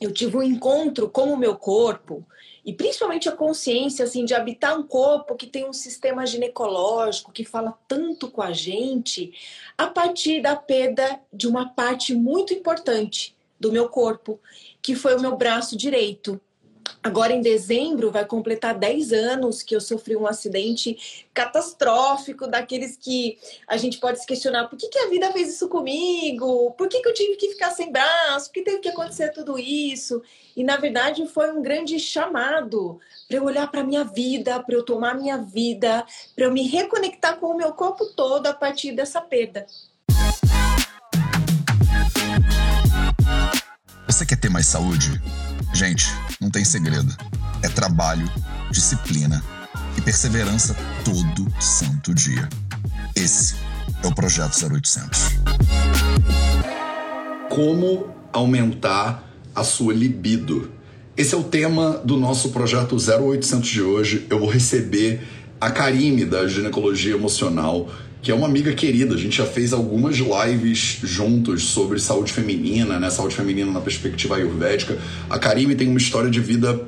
eu tive um encontro com o meu corpo e principalmente a consciência assim de habitar um corpo que tem um sistema ginecológico que fala tanto com a gente a partir da perda de uma parte muito importante do meu corpo, que foi o meu braço direito. Agora, em dezembro, vai completar 10 anos que eu sofri um acidente catastrófico, daqueles que a gente pode se questionar: por que, que a vida fez isso comigo? Por que, que eu tive que ficar sem braço? Por que teve que acontecer tudo isso? E, na verdade, foi um grande chamado para eu olhar para a minha vida, para eu tomar minha vida, para eu me reconectar com o meu corpo todo a partir dessa perda. Você quer ter mais saúde? Gente, não tem segredo. É trabalho, disciplina e perseverança todo santo dia. Esse é o Projeto 0800. Como aumentar a sua libido? Esse é o tema do nosso Projeto 0800 de hoje. Eu vou receber a Karime da Ginecologia Emocional que é uma amiga querida. A gente já fez algumas lives juntos sobre saúde feminina, né? Saúde feminina na perspectiva ayurvédica. A Karime tem uma história de vida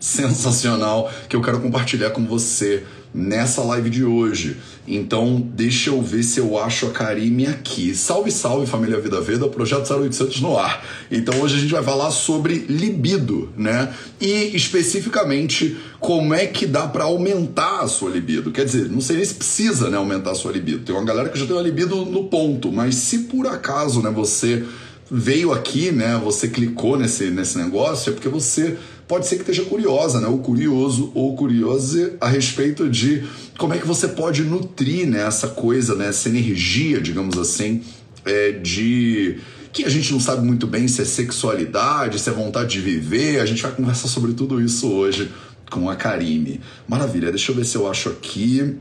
sensacional que eu quero compartilhar com você nessa live de hoje. Então, deixa eu ver se eu acho a Karime aqui. Salve, salve, família Vida Veda, projeto 0800 no ar. Então, hoje a gente vai falar sobre libido, né? E especificamente como é que dá para aumentar a sua libido. Quer dizer, não sei nem se precisa, né, aumentar a sua libido. Tem uma galera que já tem uma libido no ponto, mas se por acaso, né, você veio aqui, né, você clicou nesse nesse negócio, é porque você pode ser que esteja curiosa, né? Ou curioso ou curiosa a respeito de como é que você pode nutrir né, essa coisa, né, essa energia, digamos assim, é, de que a gente não sabe muito bem se é sexualidade, se é vontade de viver. A gente vai conversar sobre tudo isso hoje com a Karime. Maravilha, deixa eu ver se eu acho aqui.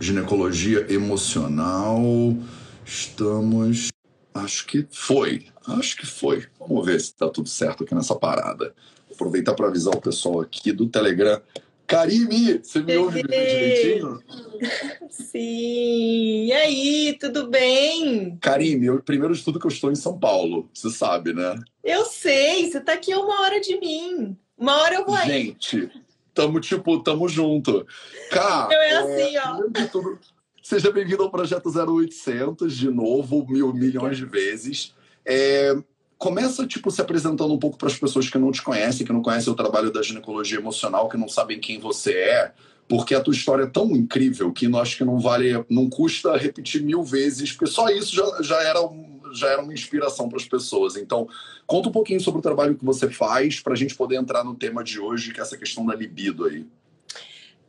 Ginecologia emocional. Estamos. Acho que foi. Acho que foi. Vamos ver se tá tudo certo aqui nessa parada aproveitar para avisar o pessoal aqui do Telegram. Karime, você me ouve direitinho? Sim. E aí, tudo bem? Karime, eu, primeiro de tudo que eu estou em São Paulo, você sabe, né? Eu sei, você está aqui uma hora de mim. Uma hora eu vou aí. Gente, tamo tipo, tamo junto. Cara, então é, é assim, ó. De tudo, seja bem-vindo ao Projeto 0800, de novo, mil milhões de vezes. É, começa tipo se apresentando um pouco para as pessoas que não te conhecem, que não conhecem o trabalho da ginecologia emocional, que não sabem quem você é, porque a tua história é tão incrível que eu acho que não vale, não custa repetir mil vezes, porque só isso já, já era já era uma inspiração para as pessoas. Então, conta um pouquinho sobre o trabalho que você faz para a gente poder entrar no tema de hoje, que é essa questão da libido aí.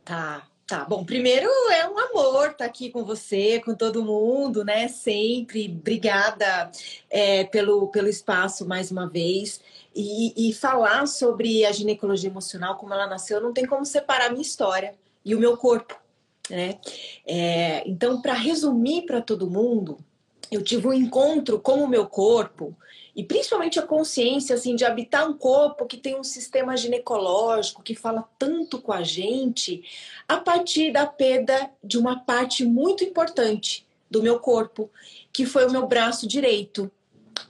Tá. Tá, bom, primeiro é um amor estar tá aqui com você, com todo mundo, né? Sempre. Obrigada é, pelo, pelo espaço mais uma vez. E, e, falar sobre a ginecologia emocional, como ela nasceu, não tem como separar a minha história e o meu corpo, né? É, então, para resumir para todo mundo, eu tive um encontro com o meu corpo e principalmente a consciência assim de habitar um corpo que tem um sistema ginecológico que fala tanto com a gente a partir da perda de uma parte muito importante do meu corpo, que foi o meu braço direito.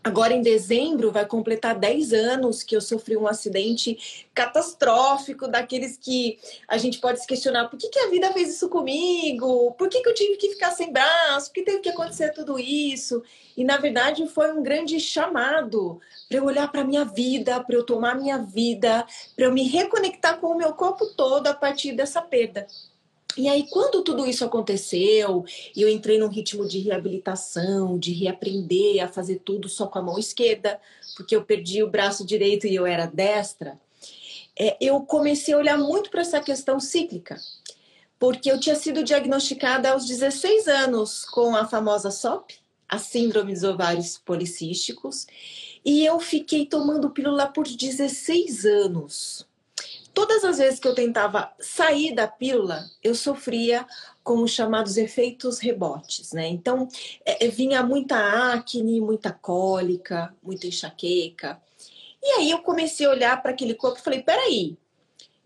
Agora, em dezembro, vai completar 10 anos que eu sofri um acidente catastrófico, daqueles que a gente pode se questionar: por que, que a vida fez isso comigo? Por que, que eu tive que ficar sem braço? Por que teve que acontecer tudo isso? E, na verdade, foi um grande chamado para eu olhar para a minha vida, para eu tomar minha vida, para eu me reconectar com o meu corpo todo a partir dessa perda. E aí, quando tudo isso aconteceu, e eu entrei num ritmo de reabilitação, de reaprender a fazer tudo só com a mão esquerda, porque eu perdi o braço direito e eu era destra, é, eu comecei a olhar muito para essa questão cíclica, porque eu tinha sido diagnosticada aos 16 anos com a famosa SOP, a Síndrome dos Ovários Policísticos, e eu fiquei tomando pílula por 16 anos todas as vezes que eu tentava sair da pílula, eu sofria com os chamados efeitos rebotes, né? Então, é, é, vinha muita acne, muita cólica, muita enxaqueca. E aí eu comecei a olhar para aquele corpo e falei: peraí,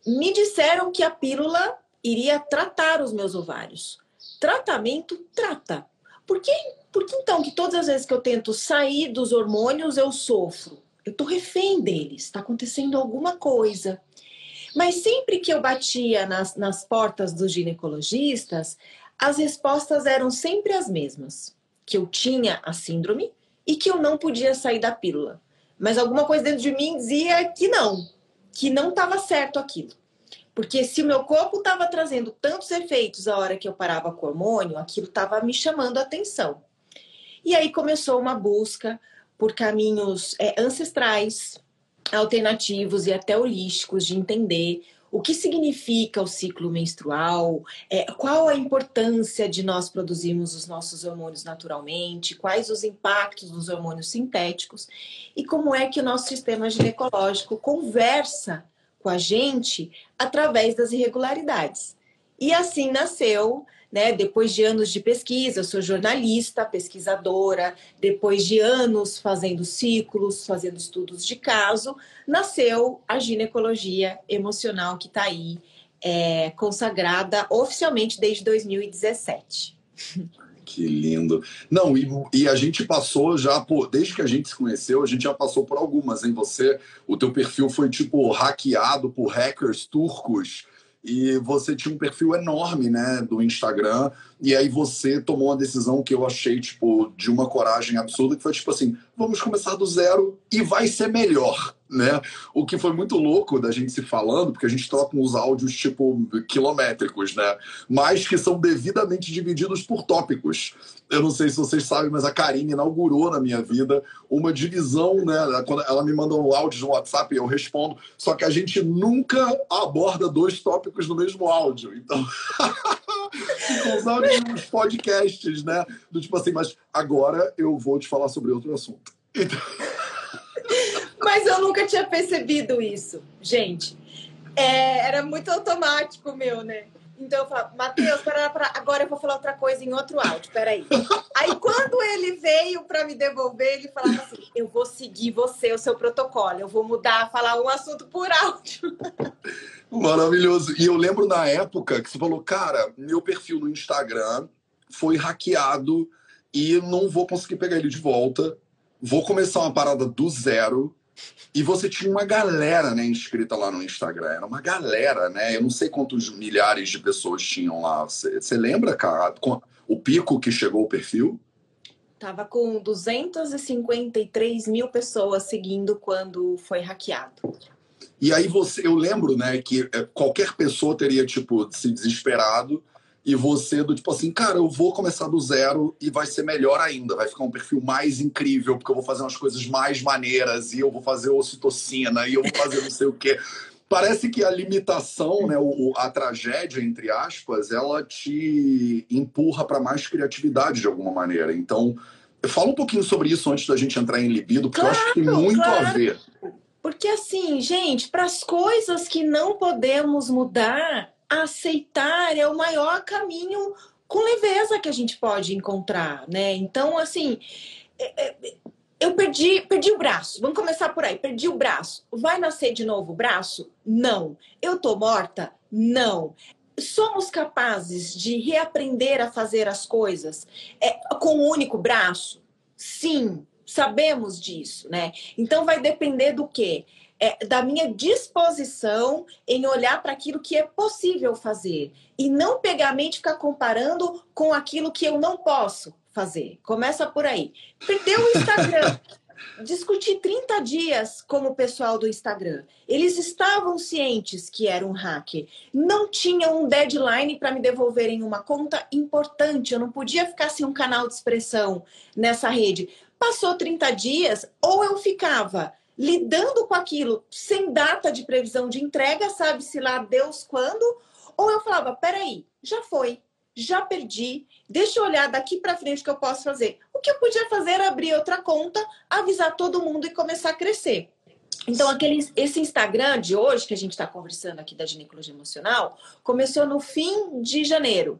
me disseram que a pílula iria tratar os meus ovários. Tratamento trata. Por que, por que então que todas as vezes que eu tento sair dos hormônios eu sofro? eu tô refém deles, está acontecendo alguma coisa. Mas sempre que eu batia nas, nas portas dos ginecologistas, as respostas eram sempre as mesmas: que eu tinha a síndrome e que eu não podia sair da pílula. Mas alguma coisa dentro de mim dizia que não, que não estava certo aquilo. Porque se o meu corpo estava trazendo tantos efeitos a hora que eu parava com o hormônio, aquilo estava me chamando a atenção. E aí começou uma busca por caminhos é, ancestrais, alternativos e até holísticos de entender o que significa o ciclo menstrual, é, qual a importância de nós produzirmos os nossos hormônios naturalmente, quais os impactos dos hormônios sintéticos e como é que o nosso sistema ginecológico conversa com a gente através das irregularidades. E assim nasceu né? Depois de anos de pesquisa, eu sou jornalista, pesquisadora, depois de anos fazendo ciclos, fazendo estudos de caso, nasceu a ginecologia emocional que está aí é, consagrada oficialmente desde 2017. Que lindo. Não, e, e, a gente passou já por. Desde que a gente se conheceu, a gente já passou por algumas, hein? Você, o teu perfil foi tipo hackeado por hackers turcos e você tinha um perfil enorme, né, do Instagram, e aí você tomou uma decisão que eu achei, tipo, de uma coragem absurda, que foi tipo assim, vamos começar do zero e vai ser melhor, né? O que foi muito louco da gente se falando, porque a gente troca uns áudios, tipo, quilométricos, né? Mas que são devidamente divididos por tópicos. Eu não sei se vocês sabem, mas a Karine inaugurou na minha vida uma divisão, né? Quando ela me manda um áudio no WhatsApp, eu respondo. Só que a gente nunca aborda dois tópicos no mesmo áudio. Então, os áudios nos podcasts, né? Do tipo assim, mas agora eu vou te falar sobre outro assunto. Então... Mas eu nunca tinha percebido isso, gente. É, era muito automático meu, né? Então eu falava, Matheus, agora eu vou falar outra coisa em outro áudio, peraí. Aí quando ele veio para me devolver, ele falava assim: eu vou seguir você, o seu protocolo, eu vou mudar, falar um assunto por áudio. Maravilhoso. E eu lembro na época que você falou, cara, meu perfil no Instagram foi hackeado e não vou conseguir pegar ele de volta. Vou começar uma parada do zero e você tinha uma galera, né, inscrita lá no Instagram. Era uma galera, né? Eu não sei quantos milhares de pessoas tinham lá. Você lembra, cara, o pico que chegou o perfil? Tava com 253 mil pessoas seguindo quando foi hackeado. E aí você, eu lembro, né, que é, qualquer pessoa teria tipo se desesperado e você do tipo assim, cara, eu vou começar do zero e vai ser melhor ainda, vai ficar um perfil mais incrível, porque eu vou fazer umas coisas mais maneiras e eu vou fazer ocitocina e eu vou fazer não sei o quê. Parece que a limitação, né, o, a tragédia, entre aspas, ela te empurra para mais criatividade de alguma maneira. Então, fala um pouquinho sobre isso antes da gente entrar em libido, porque claro, eu acho que tem muito claro. a ver. Porque assim, gente, para as coisas que não podemos mudar, aceitar é o maior caminho com leveza que a gente pode encontrar, né? Então, assim, é, é, eu perdi, perdi o braço. Vamos começar por aí. Perdi o braço. Vai nascer de novo o braço? Não. Eu tô morta? Não. Somos capazes de reaprender a fazer as coisas é, com um único braço? Sim, sabemos disso, né? Então vai depender do quê? É, da minha disposição em olhar para aquilo que é possível fazer e não pegar a mente e ficar comparando com aquilo que eu não posso fazer. Começa por aí. Perdeu o Instagram. Discuti 30 dias com o pessoal do Instagram. Eles estavam cientes que era um hacker. Não tinham um deadline para me devolverem uma conta importante. Eu não podia ficar sem um canal de expressão nessa rede. Passou 30 dias, ou eu ficava lidando com aquilo sem data de previsão de entrega, sabe-se lá Deus quando, ou eu falava, peraí, já foi, já perdi, deixa eu olhar daqui para frente o que eu posso fazer. O que eu podia fazer era abrir outra conta, avisar todo mundo e começar a crescer. Então, aquele, esse Instagram de hoje, que a gente está conversando aqui da ginecologia emocional, começou no fim de janeiro.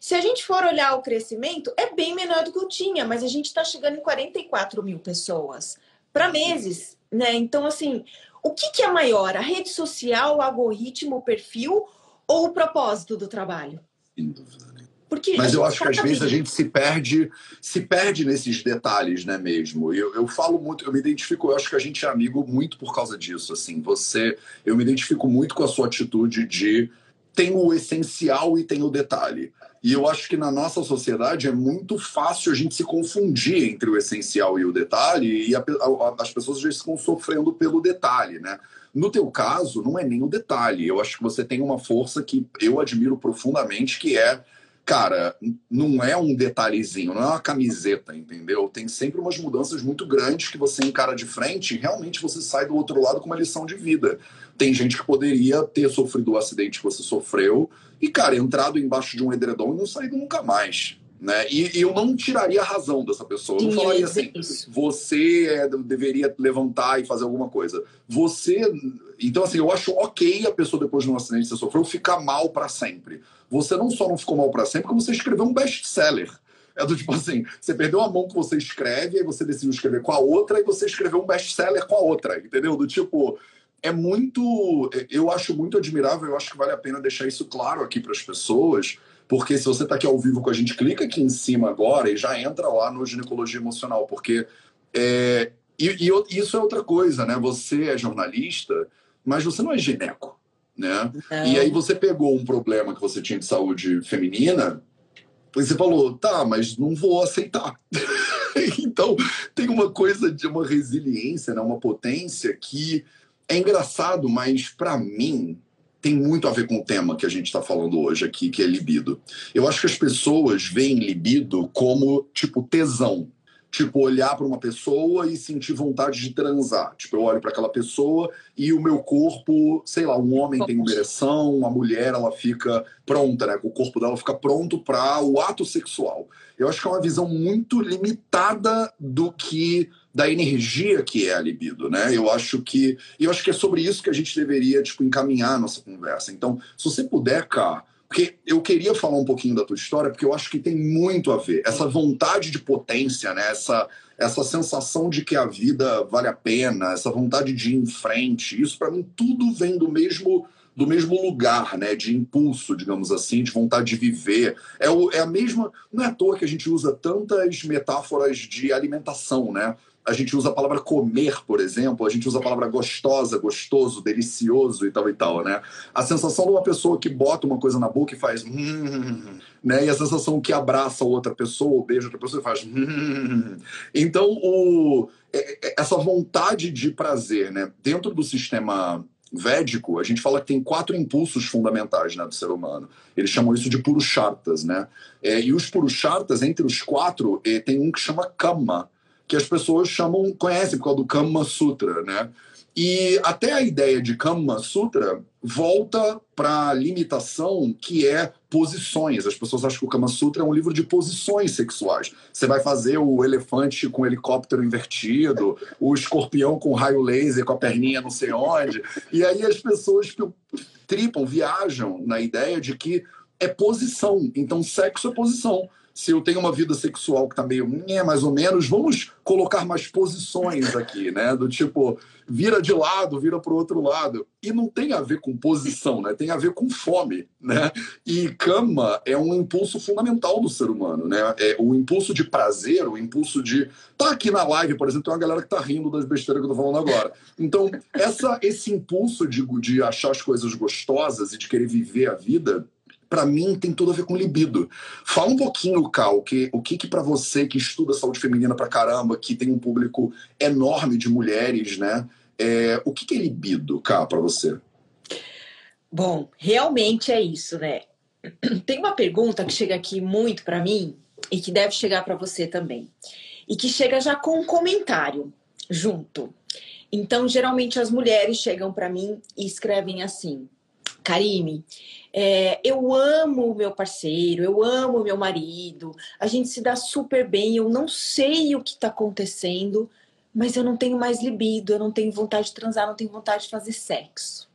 Se a gente for olhar o crescimento, é bem menor do que eu tinha, mas a gente está chegando em 44 mil pessoas para meses né? Então, assim, o que, que é maior? A rede social, o algoritmo, o perfil ou o propósito do trabalho? Sem dúvida. Né? Porque Mas eu acho que às vezes a gente se perde, se perde nesses detalhes, né, mesmo. Eu, eu falo muito, eu me identifico, eu acho que a gente é amigo muito por causa disso, assim. Você, eu me identifico muito com a sua atitude de tem o essencial e tem o detalhe. E eu acho que na nossa sociedade é muito fácil a gente se confundir entre o essencial e o detalhe, e a, a, as pessoas já estão sofrendo pelo detalhe, né? No teu caso, não é nem o detalhe. Eu acho que você tem uma força que eu admiro profundamente, que é cara, não é um detalhezinho, não é uma camiseta, entendeu? Tem sempre umas mudanças muito grandes que você encara de frente e realmente você sai do outro lado com uma lição de vida. Tem gente que poderia ter sofrido o acidente que você sofreu e, cara, entrado embaixo de um edredom e não saído nunca mais. Né? E, e eu não tiraria a razão dessa pessoa. Eu não falaria assim, você é, deveria levantar e fazer alguma coisa. Você. Então, assim, eu acho ok a pessoa, depois de um acidente que você sofreu, ficar mal para sempre. Você não só não ficou mal para sempre, como você escreveu um best-seller. É do tipo assim, você perdeu a mão que você escreve, aí você decidiu escrever com a outra, e você escreveu um best-seller com a outra, entendeu? Do tipo, é muito. Eu acho muito admirável, eu acho que vale a pena deixar isso claro aqui para as pessoas porque se você está aqui ao vivo com a gente, clica aqui em cima agora e já entra lá no ginecologia emocional, porque é, e, e, isso é outra coisa, né? Você é jornalista, mas você não é gineco, né? E aí você pegou um problema que você tinha de saúde feminina e você falou, tá, mas não vou aceitar. então tem uma coisa de uma resiliência, né? uma potência que é engraçado, mas para mim tem muito a ver com o tema que a gente está falando hoje aqui, que é libido. Eu acho que as pessoas veem libido como, tipo, tesão. Tipo, olhar para uma pessoa e sentir vontade de transar. Tipo, eu olho para aquela pessoa e o meu corpo, sei lá, um homem tem uma ereção, uma mulher, ela fica pronta, né? O corpo dela fica pronto para o ato sexual. Eu acho que é uma visão muito limitada do que da energia que é a libido, né? Eu acho que eu acho que é sobre isso que a gente deveria tipo encaminhar a nossa conversa. Então, se você puder, cá, porque eu queria falar um pouquinho da tua história, porque eu acho que tem muito a ver essa vontade de potência, né? Essa essa sensação de que a vida vale a pena, essa vontade de ir em frente. Isso para mim tudo vem do mesmo do mesmo lugar, né, de impulso, digamos assim, de vontade de viver. É, o, é a mesma. Não é à toa que a gente usa tantas metáforas de alimentação, né? A gente usa a palavra comer, por exemplo, a gente usa a palavra gostosa, gostoso, delicioso e tal e tal, né? A sensação de uma pessoa que bota uma coisa na boca e faz hum, né? E a sensação que abraça outra pessoa, ou beija outra pessoa e faz hum. Então, o, é, é, essa vontade de prazer, né? Dentro do sistema védico, a gente fala que tem quatro impulsos fundamentais né, do ser humano. Eles chamam isso de purushartas, né? É, e os purushartas, entre os quatro, é, tem um que chama kama, que as pessoas chamam, conhecem por causa do Kama Sutra, né? E até a ideia de Kama Sutra volta para a limitação que é posições. As pessoas acham que o Kama Sutra é um livro de posições sexuais. Você vai fazer o elefante com o helicóptero invertido, o escorpião com raio laser com a perninha não sei onde. E aí as pessoas tripam, viajam na ideia de que é posição. Então, sexo é posição se eu tenho uma vida sexual que tá meio é mais ou menos, vamos colocar mais posições aqui, né? Do tipo, vira de lado, vira para o outro lado. E não tem a ver com posição, né? Tem a ver com fome, né? E cama é um impulso fundamental do ser humano, né? É o impulso de prazer, o impulso de tá aqui na live, por exemplo, tem uma galera que tá rindo das besteiras que eu tô falando agora. Então, essa esse impulso de, de achar as coisas gostosas e de querer viver a vida para mim tem tudo a ver com libido. Fala um pouquinho, Cal, que, o que que para você que estuda saúde feminina pra caramba, que tem um público enorme de mulheres, né? É, o que, que é libido, Cal, para você? Bom, realmente é isso, né? Tem uma pergunta que chega aqui muito para mim e que deve chegar para você também. E que chega já com um comentário junto. Então, geralmente as mulheres chegam para mim e escrevem assim: Karime, é, eu amo o meu parceiro, eu amo o meu marido, a gente se dá super bem, eu não sei o que está acontecendo, mas eu não tenho mais libido, eu não tenho vontade de transar, não tenho vontade de fazer sexo.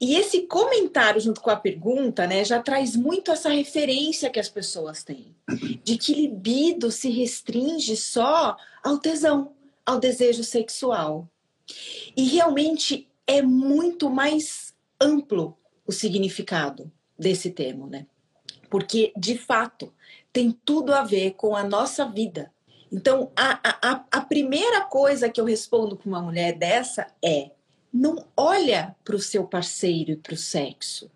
E esse comentário junto com a pergunta, né, já traz muito essa referência que as pessoas têm, de que libido se restringe só ao tesão, ao desejo sexual. E realmente é muito mais amplo o significado desse termo, né? porque de fato tem tudo a ver com a nossa vida. Então, a, a, a primeira coisa que eu respondo com uma mulher dessa é: não olha para o seu parceiro e para o sexo,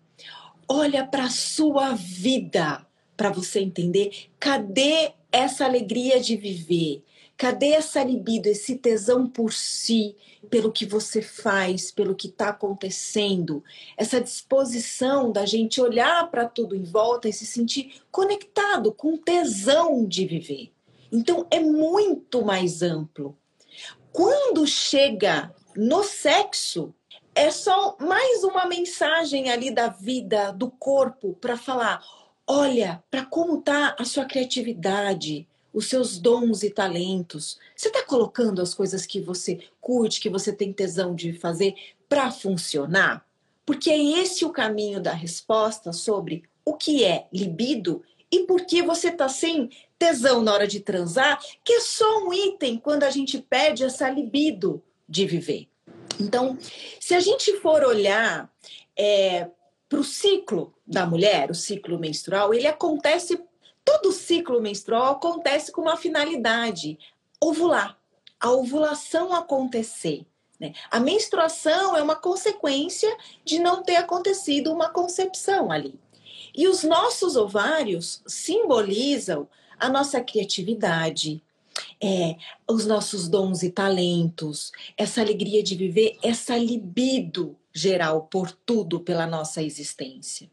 olha para a sua vida, para você entender cadê essa alegria de viver, cadê essa libido, esse tesão por si, pelo que você faz, pelo que está acontecendo, essa disposição da gente olhar para tudo em volta e se sentir conectado com tesão de viver. Então é muito mais amplo. Quando chega no sexo, é só mais uma mensagem ali da vida, do corpo, para falar: olha para como tá a sua criatividade, os seus dons e talentos. Você está colocando as coisas que você curte, que você tem tesão de fazer para funcionar? Porque é esse o caminho da resposta sobre o que é libido e por que você está sem tesão na hora de transar, que é só um item quando a gente perde essa libido de viver. Então, se a gente for olhar é, para o ciclo da mulher, o ciclo menstrual, ele acontece, todo ciclo menstrual acontece com uma finalidade: ovular, a ovulação acontecer. Né? A menstruação é uma consequência de não ter acontecido uma concepção ali. E os nossos ovários simbolizam a nossa criatividade, é, os nossos dons e talentos, essa alegria de viver, essa libido geral por tudo, pela nossa existência.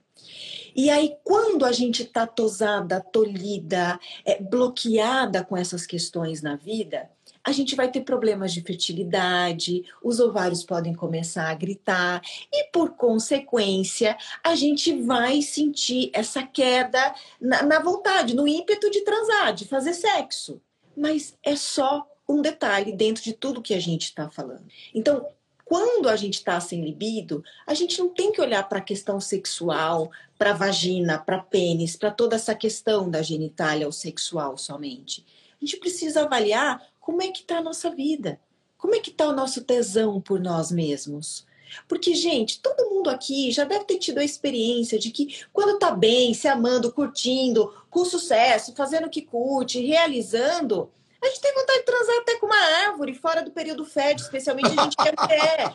E aí, quando a gente está tosada, tolhida, é, bloqueada com essas questões na vida, a gente vai ter problemas de fertilidade, os ovários podem começar a gritar, e por consequência, a gente vai sentir essa queda na, na vontade, no ímpeto de transar, de fazer sexo. Mas é só um detalhe dentro de tudo que a gente está falando. Então, quando a gente está sem libido, a gente não tem que olhar para a questão sexual, para a vagina, para pênis, para toda essa questão da genitália ou sexual somente. A gente precisa avaliar como é que está a nossa vida? Como é que está o nosso tesão por nós mesmos? Porque, gente, todo mundo aqui já deve ter tido a experiência de que quando tá bem, se amando, curtindo, com sucesso, fazendo o que curte, realizando, a gente tem vontade de transar até com uma árvore fora do período FED, especialmente a gente que é mulher.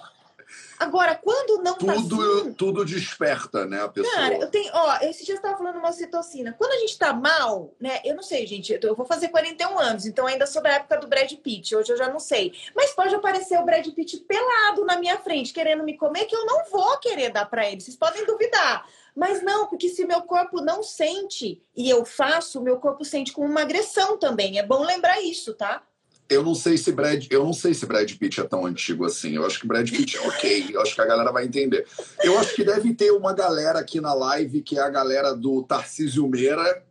Agora, quando não tá tudo, tá assim, Tudo desperta, né, a pessoa. Cara, eu tenho... Ó, esse dia eu estava falando uma citocina. Quando a gente tá mal, né? Eu não sei, gente. Eu vou fazer 41 anos, então ainda sou da época do Brad Pitt. Hoje eu já não sei. Mas pode aparecer o Brad Pitt pelado na minha frente, querendo me comer, que eu não vou querer dar para ele. Vocês podem duvidar. Mas não, porque se meu corpo não sente e eu faço, meu corpo sente como uma agressão também. É bom lembrar isso, tá? Eu não sei se Brad, eu não sei se Brad Pitt é tão antigo assim. Eu acho que Brad Pitt é ok. Eu acho que a galera vai entender. Eu acho que deve ter uma galera aqui na live que é a galera do Tarcísio Meira.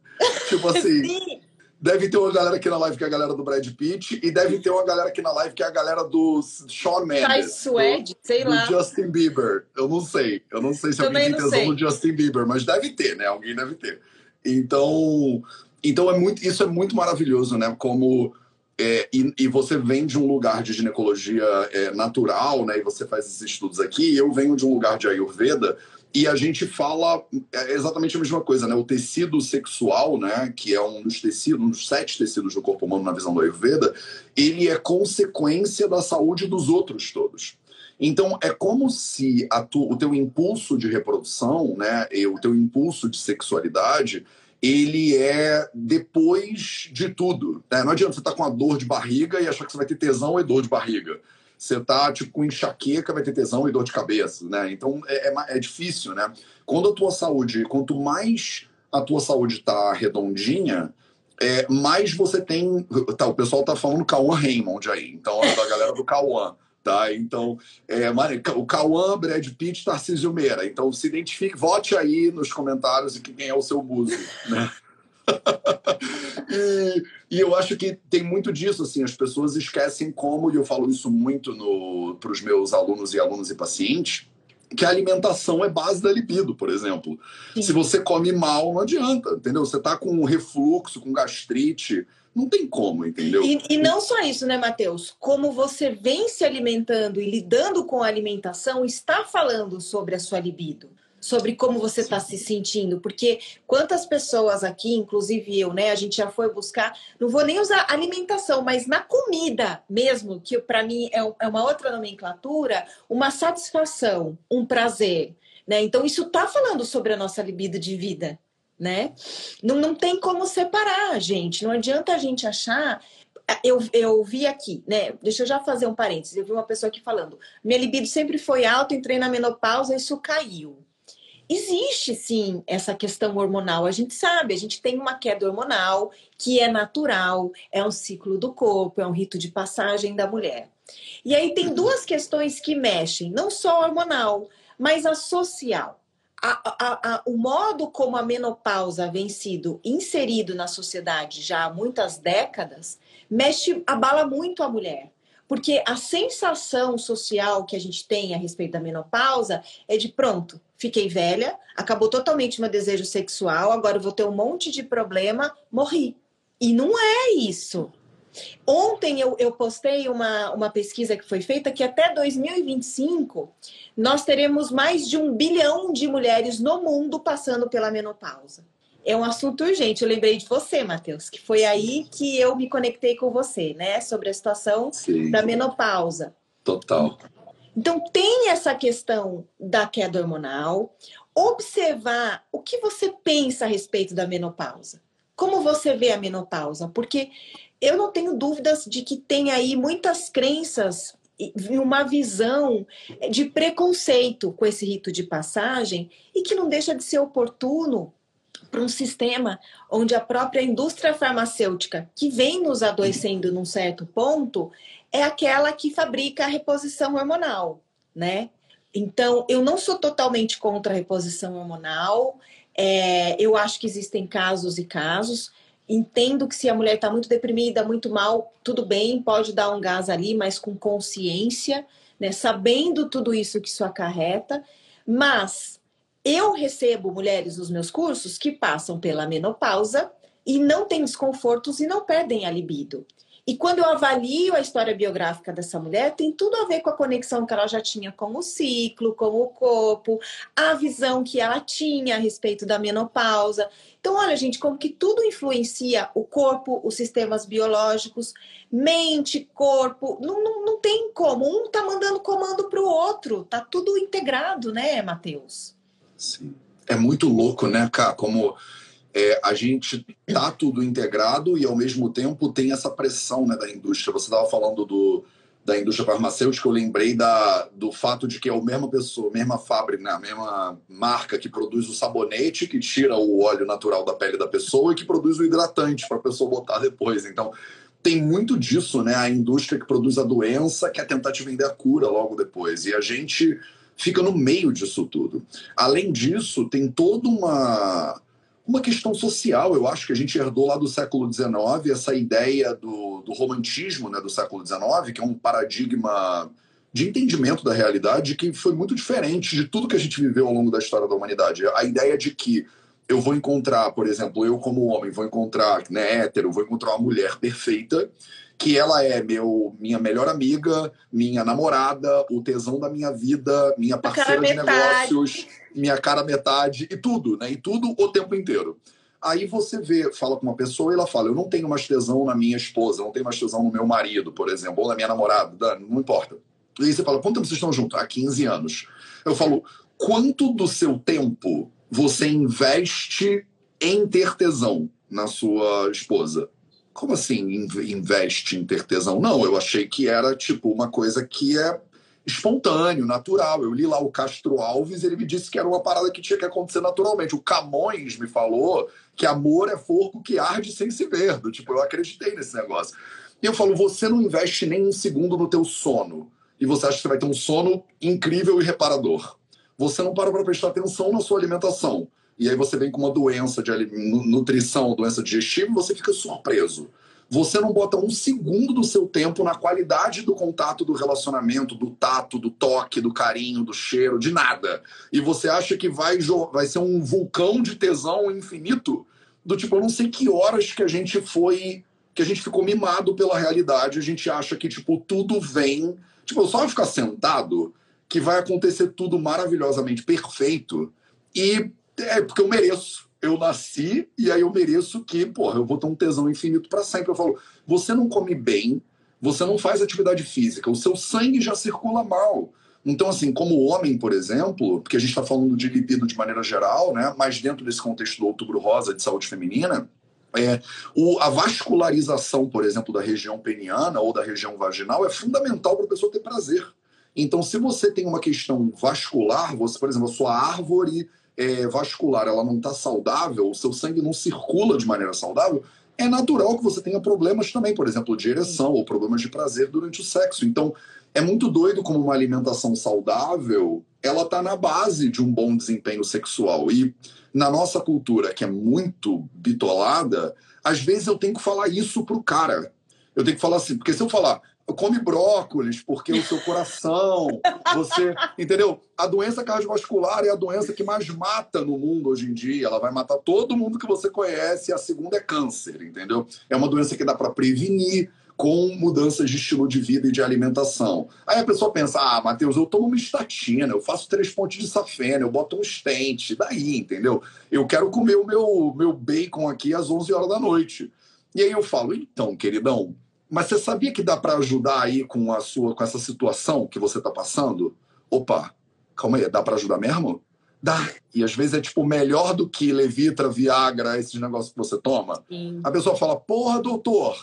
Tipo assim. Sim. Deve ter uma galera aqui na live que é a galera do Brad Pitt e deve ter uma galera aqui na live que é a galera do Shawn Mendes. Suede, do, sei lá. Do Justin Bieber. Eu não sei. Eu não sei se Também alguém tem tesão no Justin Bieber, mas deve ter, né? Alguém deve ter. Então, então é muito, isso é muito maravilhoso, né? Como é, e, e, você vem de um lugar de ginecologia é, natural, né? E você faz esses estudos aqui. eu venho de um lugar de Ayurveda e a gente fala é exatamente a mesma coisa, né? O tecido sexual, né? Que é um dos tecidos, um dos sete tecidos do corpo humano na visão do Ayurveda, ele é consequência da saúde dos outros todos. Então é como se tu, o teu impulso de reprodução, né? E o teu impulso de sexualidade ele é depois de tudo. Né? Não adianta você estar tá com uma dor de barriga e achar que você vai ter tesão e dor de barriga. Você tá tipo com enxaqueca, vai ter tesão e dor de cabeça, né? Então é, é, é difícil, né? Quando a tua saúde, quanto mais a tua saúde está redondinha, é, mais você tem. Tá, o pessoal tá falando Cauã Raymond aí, então da galera do Cauã. Tá? Então, é, o Cauã, Brad Pitt, Tarcísio Meira. Então, se identifique, vote aí nos comentários e quem é o seu muso, né? e, e, eu acho que tem muito disso, assim, as pessoas esquecem como, e eu falo isso muito para os meus alunos e alunos e pacientes, que a alimentação é base da libido, por exemplo. Sim. Se você come mal, não adianta, entendeu? Você tá com refluxo, com gastrite, não tem como, entendeu? E, e não só isso, né, Matheus? Como você vem se alimentando e lidando com a alimentação, está falando sobre a sua libido, sobre como você está se sentindo, porque quantas pessoas aqui, inclusive eu, né, a gente já foi buscar, não vou nem usar alimentação, mas na comida mesmo, que para mim é, é uma outra nomenclatura, uma satisfação, um prazer, né? Então isso está falando sobre a nossa libido de vida, né? Não, não tem como separar, gente. Não adianta a gente achar eu, eu vi aqui, né? Deixa eu já fazer um parênteses. Eu vi uma pessoa aqui falando: minha libido sempre foi alta, entrei na menopausa, isso caiu. Existe sim essa questão hormonal, a gente sabe, a gente tem uma queda hormonal que é natural, é um ciclo do corpo, é um rito de passagem da mulher. E aí tem duas questões que mexem, não só hormonal, mas a social. A, a, a, o modo como a menopausa vem sido inserido na sociedade já há muitas décadas mexe, abala muito a mulher. Porque a sensação social que a gente tem a respeito da menopausa é de pronto, fiquei velha, acabou totalmente meu desejo sexual, agora eu vou ter um monte de problema, morri. E não é isso. Ontem eu, eu postei uma, uma pesquisa que foi feita que até 2025 nós teremos mais de um bilhão de mulheres no mundo passando pela menopausa é um assunto urgente. Eu lembrei de você, Matheus, que foi aí que eu me conectei com você, né? Sobre a situação Sim. da menopausa. Total. Então, tem essa questão da queda hormonal, observar o que você pensa a respeito da menopausa. Como você vê a menopausa? Porque eu não tenho dúvidas de que tem aí muitas crenças e uma visão de preconceito com esse rito de passagem e que não deixa de ser oportuno para um sistema onde a própria indústria farmacêutica, que vem nos adoecendo num certo ponto, é aquela que fabrica a reposição hormonal, né? Então, eu não sou totalmente contra a reposição hormonal. É, eu acho que existem casos e casos. Entendo que se a mulher está muito deprimida, muito mal, tudo bem, pode dar um gás ali, mas com consciência, né? Sabendo tudo isso que isso acarreta. Mas eu recebo mulheres nos meus cursos que passam pela menopausa e não têm desconfortos e não perdem a libido. E quando eu avalio a história biográfica dessa mulher, tem tudo a ver com a conexão que ela já tinha com o ciclo, com o corpo, a visão que ela tinha a respeito da menopausa. Então, olha, gente, como que tudo influencia o corpo, os sistemas biológicos, mente, corpo. Não, não, não tem como. Um tá mandando comando para o outro. Tá tudo integrado, né, Matheus? Sim. É muito louco, né, cara? Como é, a gente tá tudo integrado e ao mesmo tempo tem essa pressão né, da indústria. Você estava falando do, da indústria farmacêutica, eu lembrei da, do fato de que é a mesma pessoa, mesma fábrica, né, a mesma marca que produz o sabonete, que tira o óleo natural da pele da pessoa e que produz o hidratante para a pessoa botar depois. Então, tem muito disso, né? A indústria que produz a doença quer tentar te vender a cura logo depois. E a gente fica no meio disso tudo. Além disso, tem toda uma, uma questão social, eu acho que a gente herdou lá do século XIX, essa ideia do, do romantismo né, do século XIX, que é um paradigma de entendimento da realidade que foi muito diferente de tudo que a gente viveu ao longo da história da humanidade. A ideia de que eu vou encontrar, por exemplo, eu como homem vou encontrar, né, hétero, vou encontrar uma mulher perfeita que ela é meu, minha melhor amiga, minha namorada, o tesão da minha vida, minha parceira de negócios, minha cara metade e tudo, né? E tudo o tempo inteiro. Aí você vê, fala com uma pessoa e ela fala: Eu não tenho mais tesão na minha esposa, eu não tenho mais tesão no meu marido, por exemplo, ou na minha namorada, não importa. E aí você fala: Quanto tempo vocês estão juntos? Há 15 anos. Eu falo: Quanto do seu tempo você investe em ter tesão na sua esposa? Como assim investe em ter tesão? Não, eu achei que era tipo uma coisa que é espontâneo, natural. Eu li lá o Castro Alves, ele me disse que era uma parada que tinha que acontecer naturalmente. O Camões me falou que amor é fogo que arde sem se ver. Tipo, eu acreditei nesse negócio. E eu falo, você não investe nem um segundo no teu sono. E você acha que você vai ter um sono incrível e reparador. Você não para para prestar atenção na sua alimentação e aí você vem com uma doença de nutrição, doença digestiva, você fica surpreso. Você não bota um segundo do seu tempo na qualidade do contato, do relacionamento, do tato, do toque, do carinho, do cheiro, de nada. E você acha que vai, vai ser um vulcão de tesão infinito? Do tipo, eu não sei que horas que a gente foi, que a gente ficou mimado pela realidade, a gente acha que, tipo, tudo vem. Tipo, só vai ficar sentado que vai acontecer tudo maravilhosamente perfeito E é porque eu mereço. Eu nasci e aí eu mereço que, porra, eu vou ter um tesão infinito para sempre. Eu falo, você não come bem, você não faz atividade física, o seu sangue já circula mal. Então, assim, como homem, por exemplo, porque a gente está falando de libido de maneira geral, né? Mas dentro desse contexto do outubro rosa de saúde feminina, é, o, a vascularização, por exemplo, da região peniana ou da região vaginal é fundamental para a pessoa ter prazer. Então, se você tem uma questão vascular, você, por exemplo, a sua árvore é, vascular ela não está saudável, o seu sangue não circula de maneira saudável, é natural que você tenha problemas também, por exemplo, de ereção ou problemas de prazer durante o sexo. Então, é muito doido como uma alimentação saudável ela está na base de um bom desempenho sexual. E na nossa cultura, que é muito bitolada, às vezes eu tenho que falar isso pro cara. Eu tenho que falar assim, porque se eu falar, come brócolis, porque o seu coração, você. Entendeu? A doença cardiovascular é a doença que mais mata no mundo hoje em dia. Ela vai matar todo mundo que você conhece. A segunda é câncer, entendeu? É uma doença que dá para prevenir com mudanças de estilo de vida e de alimentação. Aí a pessoa pensa: ah, Matheus, eu tomo uma estatina, eu faço três pontos de safena, eu boto um stent, daí, entendeu? Eu quero comer o meu, meu bacon aqui às 11 horas da noite. E aí eu falo: então, queridão, mas você sabia que dá para ajudar aí com a sua com essa situação que você está passando? Opa, calma aí, dá para ajudar mesmo? Dá. E às vezes é tipo melhor do que Levitra, Viagra, esses negócios que você toma. Sim. A pessoa fala: porra, doutor,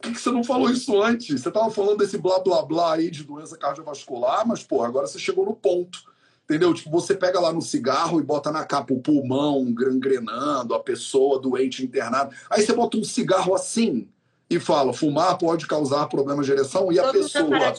por que você não falou isso antes? Você estava falando desse blá blá blá aí de doença cardiovascular, mas, pô, agora você chegou no ponto. Entendeu? Tipo, você pega lá no cigarro e bota na capa o pulmão gangrenando, a pessoa doente internada. Aí você bota um cigarro assim e fala: fumar pode causar problemas de ereção. E a pessoa.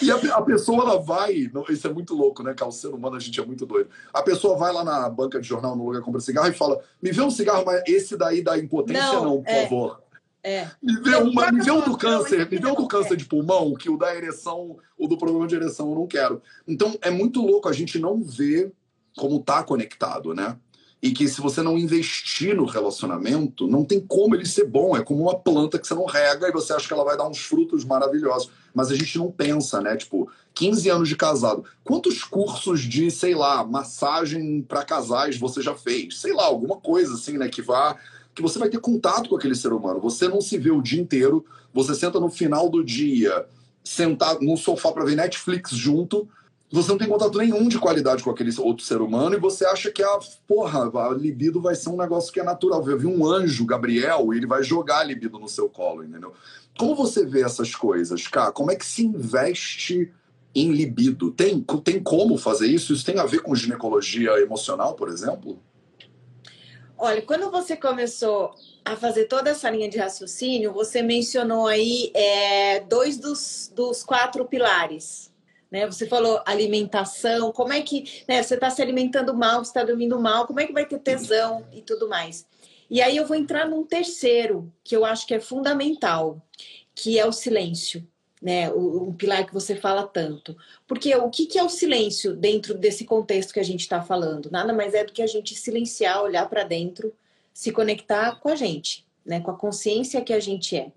E a, a, pessoa ela vai. Isso é muito louco, né? Que ao ser humano a gente é muito doido. A pessoa vai lá na banca de jornal, no lugar compra cigarro e fala: me vê um cigarro, mas esse daí da impotência não, não por é. favor. É. Me vê, uma, me vê um do câncer, me vê um do câncer de pulmão, que o da ereção, o do problema de ereção eu não quero. Então é muito louco a gente não ver como tá conectado, né? E que se você não investir no relacionamento, não tem como ele ser bom. É como uma planta que você não rega e você acha que ela vai dar uns frutos maravilhosos. Mas a gente não pensa, né? Tipo, 15 anos de casado. Quantos cursos de, sei lá, massagem para casais você já fez? Sei lá, alguma coisa assim, né? Que vá que você vai ter contato com aquele ser humano. Você não se vê o dia inteiro, você senta no final do dia, sentado num sofá para ver Netflix junto, você não tem contato nenhum de qualidade com aquele outro ser humano e você acha que a porra, a libido vai ser um negócio que é natural. Eu vi um anjo, Gabriel, e ele vai jogar a libido no seu colo, entendeu? Como você vê essas coisas, cara? Como é que se investe em libido? Tem, tem como fazer isso? Isso tem a ver com ginecologia emocional, por exemplo? Olha, quando você começou a fazer toda essa linha de raciocínio, você mencionou aí é, dois dos, dos quatro pilares. Né? Você falou alimentação, como é que né, você está se alimentando mal, você está dormindo mal, como é que vai ter tesão e tudo mais. E aí eu vou entrar num terceiro, que eu acho que é fundamental, que é o silêncio né, o, o, pilar que você fala tanto. Porque o que, que é o silêncio dentro desse contexto que a gente está falando? Nada mais é do que a gente silenciar, olhar para dentro, se conectar com a gente, né, com a consciência que a gente é.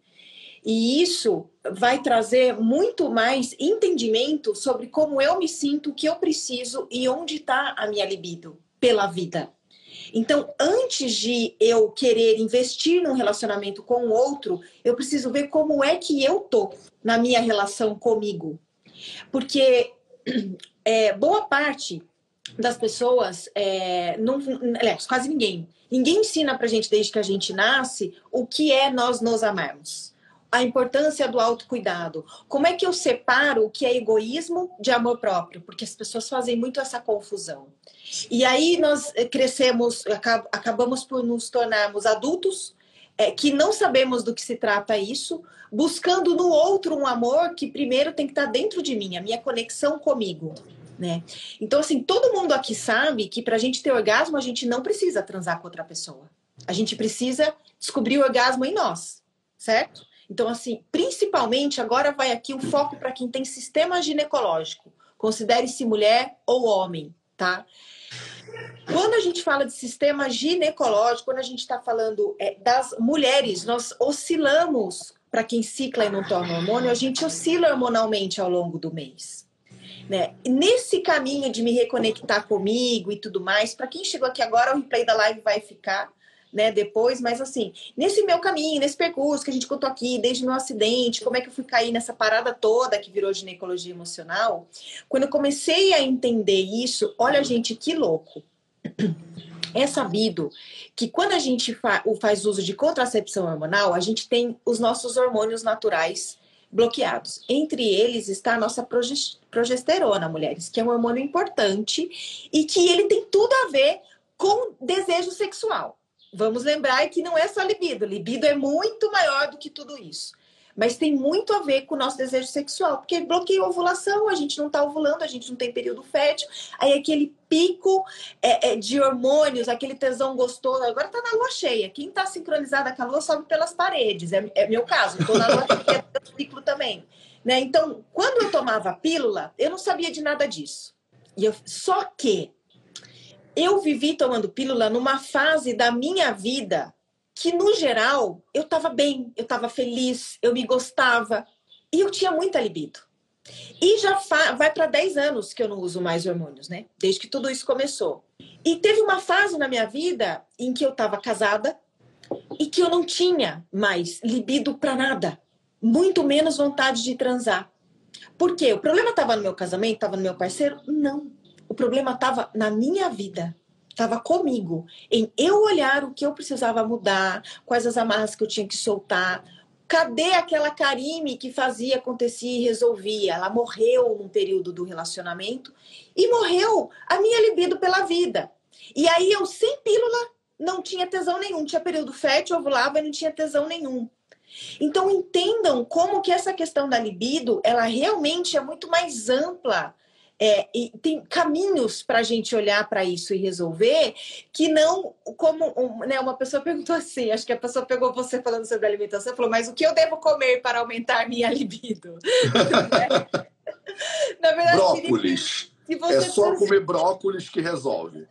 E isso vai trazer muito mais entendimento sobre como eu me sinto, o que eu preciso e onde está a minha libido pela vida. Então, antes de eu querer investir num relacionamento com o outro, eu preciso ver como é que eu tô na minha relação comigo. Porque é, boa parte das pessoas, é, não, aliás, quase ninguém, ninguém ensina pra gente desde que a gente nasce o que é nós nos amarmos a importância do autocuidado. Como é que eu separo o que é egoísmo de amor próprio? Porque as pessoas fazem muito essa confusão. E aí nós eh, crescemos, acabamos por nos tornarmos adultos é, que não sabemos do que se trata isso, buscando no outro um amor que primeiro tem que estar dentro de mim, a minha conexão comigo. Né? Então, assim, todo mundo aqui sabe que para a gente ter orgasmo, a gente não precisa transar com outra pessoa. A gente precisa descobrir o orgasmo em nós, certo? Então, assim, principalmente agora vai aqui o foco para quem tem sistema ginecológico. Considere-se mulher ou homem, tá? Quando a gente fala de sistema ginecológico, quando a gente está falando é, das mulheres, nós oscilamos, para quem cicla e não toma hormônio, a gente oscila hormonalmente ao longo do mês. Né? Nesse caminho de me reconectar comigo e tudo mais, para quem chegou aqui agora, o replay da live vai ficar né, depois, mas assim, nesse meu caminho, nesse percurso que a gente contou aqui, desde meu acidente, como é que eu fui cair nessa parada toda que virou ginecologia emocional, quando eu comecei a entender isso, olha, gente, que louco. É sabido que quando a gente fa faz uso de contracepção hormonal, a gente tem os nossos hormônios naturais bloqueados. Entre eles está a nossa progesterona, mulheres, que é um hormônio importante e que ele tem tudo a ver com desejo sexual. Vamos lembrar que não é só libido, libido é muito maior do que tudo isso. Mas tem muito a ver com o nosso desejo sexual, porque bloqueia a ovulação, a gente não está ovulando, a gente não tem período fértil, aí aquele pico é, é, de hormônios, aquele tesão gostoso, agora está na lua cheia. Quem está sincronizada com a lua sobe pelas paredes, é, é meu caso, estou na lua cheia, é ciclo também. Né? Então, quando eu tomava pílula, eu não sabia de nada disso. E eu, só que eu vivi tomando pílula numa fase da minha vida que, no geral, eu estava bem, eu estava feliz, eu me gostava e eu tinha muita libido. E já vai para 10 anos que eu não uso mais hormônios, né? Desde que tudo isso começou. E teve uma fase na minha vida em que eu estava casada e que eu não tinha mais libido para nada, muito menos vontade de transar. Por quê? O problema estava no meu casamento, estava no meu parceiro? Não. O problema estava na minha vida, estava comigo, em eu olhar o que eu precisava mudar, quais as amarras que eu tinha que soltar. Cadê aquela Karime que fazia, acontecia e resolvia? Ela morreu num período do relacionamento e morreu a minha libido pela vida. E aí eu, sem pílula, não tinha tesão nenhum. Tinha período fértil, ovulava e não tinha tesão nenhum. Então entendam como que essa questão da libido, ela realmente é muito mais ampla é, e tem caminhos para a gente olhar para isso e resolver que não como um, né, uma pessoa perguntou assim, acho que a pessoa pegou você falando sobre alimentação e falou, mas o que eu devo comer para aumentar minha libido? Na verdade, brócolis. é só precisa... comer brócolis que resolve.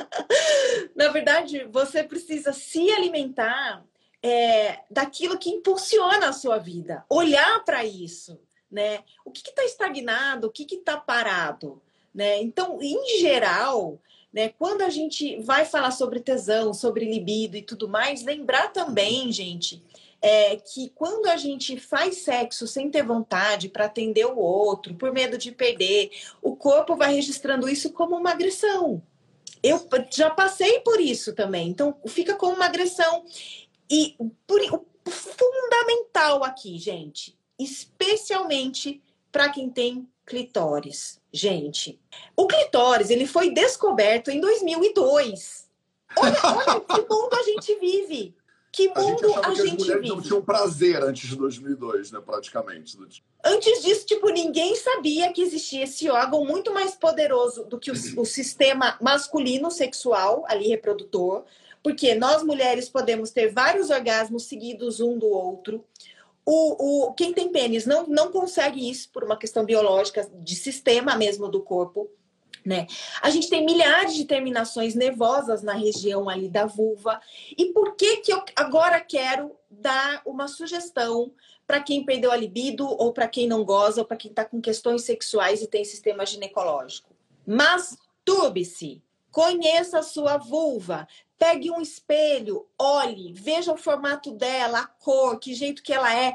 Na verdade, você precisa se alimentar é, daquilo que impulsiona a sua vida, olhar para isso né? O que está estagnado, o que está parado, né? Então, em geral, né, quando a gente vai falar sobre tesão, sobre libido e tudo mais, lembrar também, gente, é que quando a gente faz sexo sem ter vontade para atender o outro, por medo de perder, o corpo vai registrando isso como uma agressão. Eu já passei por isso também, então fica como uma agressão. E por, o fundamental aqui, gente, especialmente para quem tem clitóris. Gente, o clitóris ele foi descoberto em 2002. Olha, olha que mundo a gente vive. Que mundo a gente, a gente as mulheres não tinham prazer antes de 2002, né, praticamente. Antes disso, tipo, ninguém sabia que existia esse órgão muito mais poderoso do que o, o sistema masculino sexual, ali reprodutor, porque nós mulheres podemos ter vários orgasmos seguidos um do outro. O, o, quem tem pênis não, não consegue isso por uma questão biológica, de sistema mesmo do corpo. Né? A gente tem milhares de terminações nervosas na região ali da vulva. E por que que eu agora quero dar uma sugestão para quem perdeu a libido ou para quem não goza ou para quem está com questões sexuais e tem sistema ginecológico? Masturbe-se. Conheça a sua vulva. Pegue um espelho, olhe, veja o formato dela, a cor, que jeito que ela é.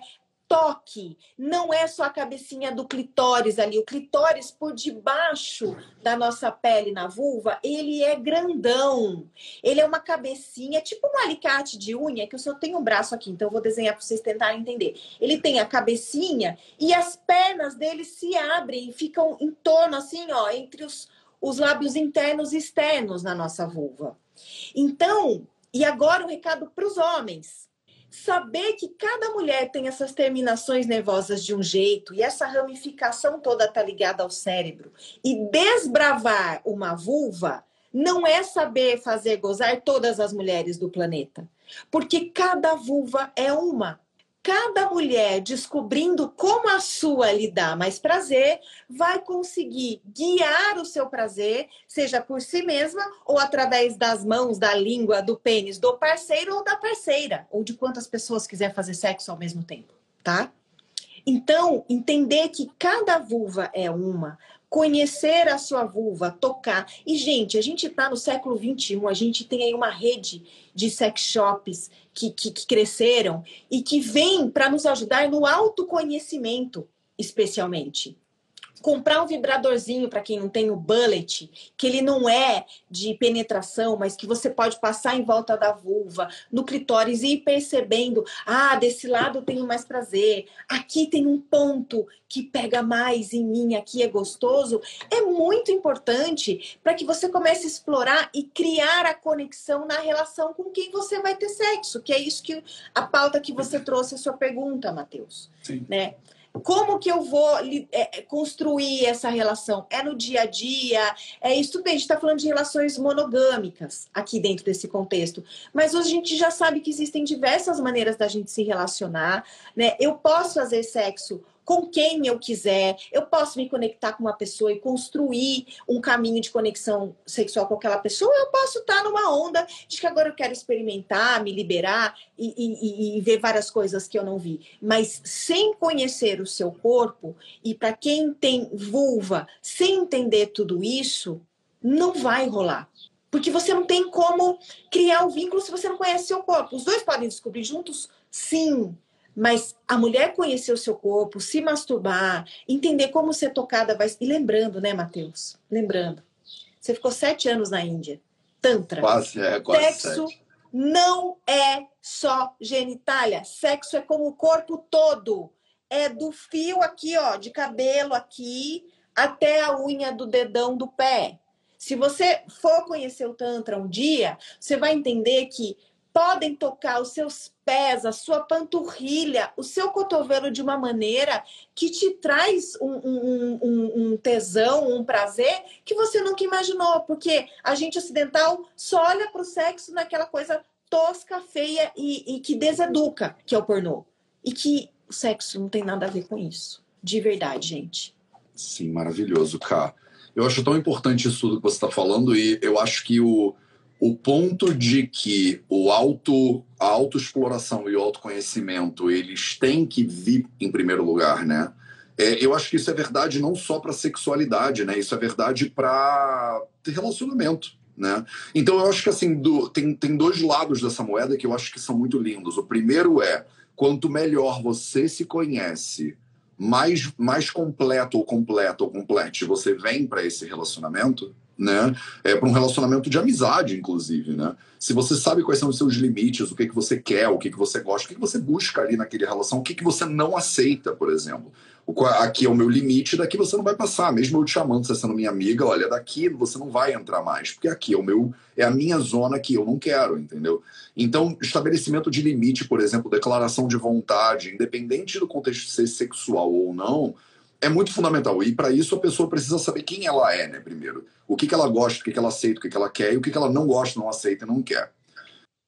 Toque, não é só a cabecinha do clitóris ali. O clitóris por debaixo da nossa pele na vulva, ele é grandão. Ele é uma cabecinha, tipo um alicate de unha, que eu só tenho um braço aqui, então eu vou desenhar para vocês tentarem entender. Ele tem a cabecinha e as pernas dele se abrem ficam em torno, assim, ó, entre os, os lábios internos e externos na nossa vulva. Então, e agora o recado para os homens. Saber que cada mulher tem essas terminações nervosas de um jeito e essa ramificação toda está ligada ao cérebro e desbravar uma vulva não é saber fazer gozar todas as mulheres do planeta, porque cada vulva é uma cada mulher descobrindo como a sua lhe dá mais prazer, vai conseguir guiar o seu prazer, seja por si mesma ou através das mãos, da língua, do pênis do parceiro ou da parceira, ou de quantas pessoas quiser fazer sexo ao mesmo tempo, tá? Então, entender que cada vulva é uma, conhecer a sua vulva, tocar. E, gente, a gente está no século XXI, a gente tem aí uma rede de sex shops que, que, que cresceram e que vem para nos ajudar no autoconhecimento, especialmente comprar um vibradorzinho para quem não tem o bullet, que ele não é de penetração, mas que você pode passar em volta da vulva, no clitóris e ir percebendo, ah, desse lado eu tenho mais prazer, aqui tem um ponto que pega mais em mim, aqui é gostoso, é muito importante para que você comece a explorar e criar a conexão na relação com quem você vai ter sexo, que é isso que a pauta que você trouxe a sua pergunta, Matheus, Sim. né? Como que eu vou é, é, construir essa relação? É no dia a dia? É isso bem, a gente está falando de relações monogâmicas aqui dentro desse contexto. Mas hoje a gente já sabe que existem diversas maneiras da gente se relacionar. Né? Eu posso fazer sexo com quem eu quiser, eu posso me conectar com uma pessoa e construir um caminho de conexão sexual com aquela pessoa, eu posso estar numa onda de que agora eu quero experimentar, me liberar e, e, e ver várias coisas que eu não vi. Mas sem conhecer o seu corpo, e para quem tem vulva, sem entender tudo isso, não vai rolar. Porque você não tem como criar o um vínculo se você não conhece seu corpo. Os dois podem descobrir juntos? Sim. Mas a mulher conhecer o seu corpo, se masturbar, entender como ser tocada vai. E lembrando, né, Matheus? Lembrando. Você ficou sete anos na Índia. Tantra. Quase, é, quase Sexo sete. não é só genitália. Sexo é como o corpo todo. É do fio aqui, ó, de cabelo aqui, até a unha do dedão do pé. Se você for conhecer o Tantra um dia, você vai entender que podem tocar os seus pés, a sua panturrilha, o seu cotovelo de uma maneira que te traz um, um, um, um, tesão, um prazer que você nunca imaginou, porque a gente ocidental só olha para o sexo naquela coisa tosca, feia e, e que deseduca, que é o pornô. E que o sexo não tem nada a ver com isso. De verdade, gente. Sim, maravilhoso, Cá. Eu acho tão importante isso tudo que você está falando e eu acho que o o ponto de que o auto, a autoexploração e o autoconhecimento eles têm que vir em primeiro lugar, né? É, eu acho que isso é verdade não só para sexualidade, né? Isso é verdade para relacionamento, né? Então eu acho que assim do, tem, tem dois lados dessa moeda que eu acho que são muito lindos. O primeiro é quanto melhor você se conhece, mais mais completo ou completo ou complete você vem para esse relacionamento né? É para um relacionamento de amizade, inclusive, né? Se você sabe quais são os seus limites, o que, que você quer, o que, que você gosta, o que, que você busca ali naquele relação, o que, que você não aceita, por exemplo. O, aqui é o meu limite, daqui você não vai passar. Mesmo eu te chamando, você sendo minha amiga, olha, daqui você não vai entrar mais, porque aqui é o meu, é a minha zona que eu não quero, entendeu? Então, estabelecimento de limite, por exemplo, declaração de vontade, independente do contexto ser sexual ou não, é muito fundamental. E para isso a pessoa precisa saber quem ela é, né? Primeiro. O que, que ela gosta, o que, que ela aceita, o que, que ela quer e o que, que ela não gosta, não aceita e não quer.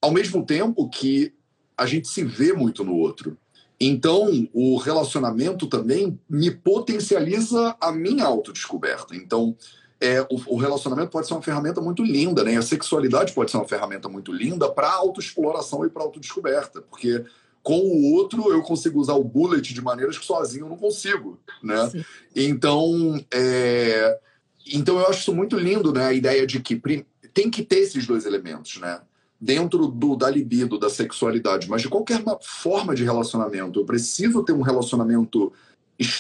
Ao mesmo tempo que a gente se vê muito no outro. Então, o relacionamento também me potencializa a minha autodescoberta. Então, é, o, o, relacionamento pode ser uma ferramenta muito linda, né? A sexualidade pode ser uma ferramenta muito linda para autoexploração e para autodescoberta, porque com o outro eu consigo usar o bullet de maneiras que sozinho eu não consigo, né? Sim. Então, é... então eu acho isso muito lindo, né? A ideia de que tem que ter esses dois elementos, né? Dentro do, da libido, da sexualidade, mas de qualquer forma de relacionamento, eu preciso ter um relacionamento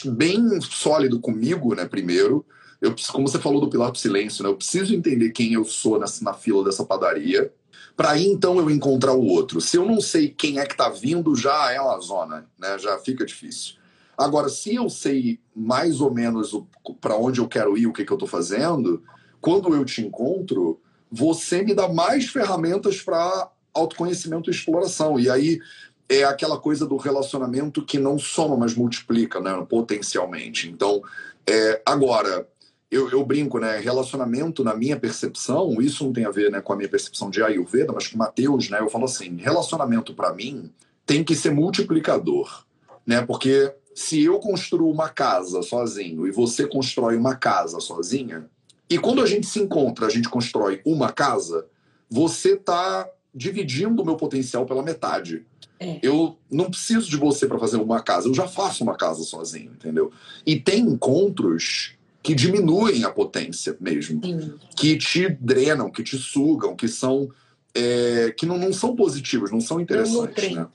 bem sólido comigo, né? Primeiro, eu, como você falou do pilar do silêncio, né? Eu preciso entender quem eu sou nessa, na fila dessa padaria para aí então eu encontrar o outro. Se eu não sei quem é que está vindo, já é uma zona, né? Já fica difícil. Agora, se eu sei mais ou menos para onde eu quero ir, o que, que eu estou fazendo, quando eu te encontro, você me dá mais ferramentas para autoconhecimento e exploração. E aí é aquela coisa do relacionamento que não soma, mas multiplica, né? Potencialmente. Então, é, agora, eu, eu, brinco, né? Relacionamento, na minha percepção, isso não tem a ver né, com a minha percepção de Ayurveda, mas com Mateus, né? Eu falo assim: relacionamento para mim tem que ser multiplicador, né? Porque se eu construo uma casa sozinho e você constrói uma casa sozinha, e quando a gente se encontra, a gente constrói uma casa, você está dividindo o meu potencial pela metade. É. Eu não preciso de você para fazer uma casa, eu já faço uma casa sozinho, entendeu? E tem encontros que diminuem a potência mesmo, Sim. que te drenam, que te sugam, que são é, que não, não são positivos, não são interessantes, né?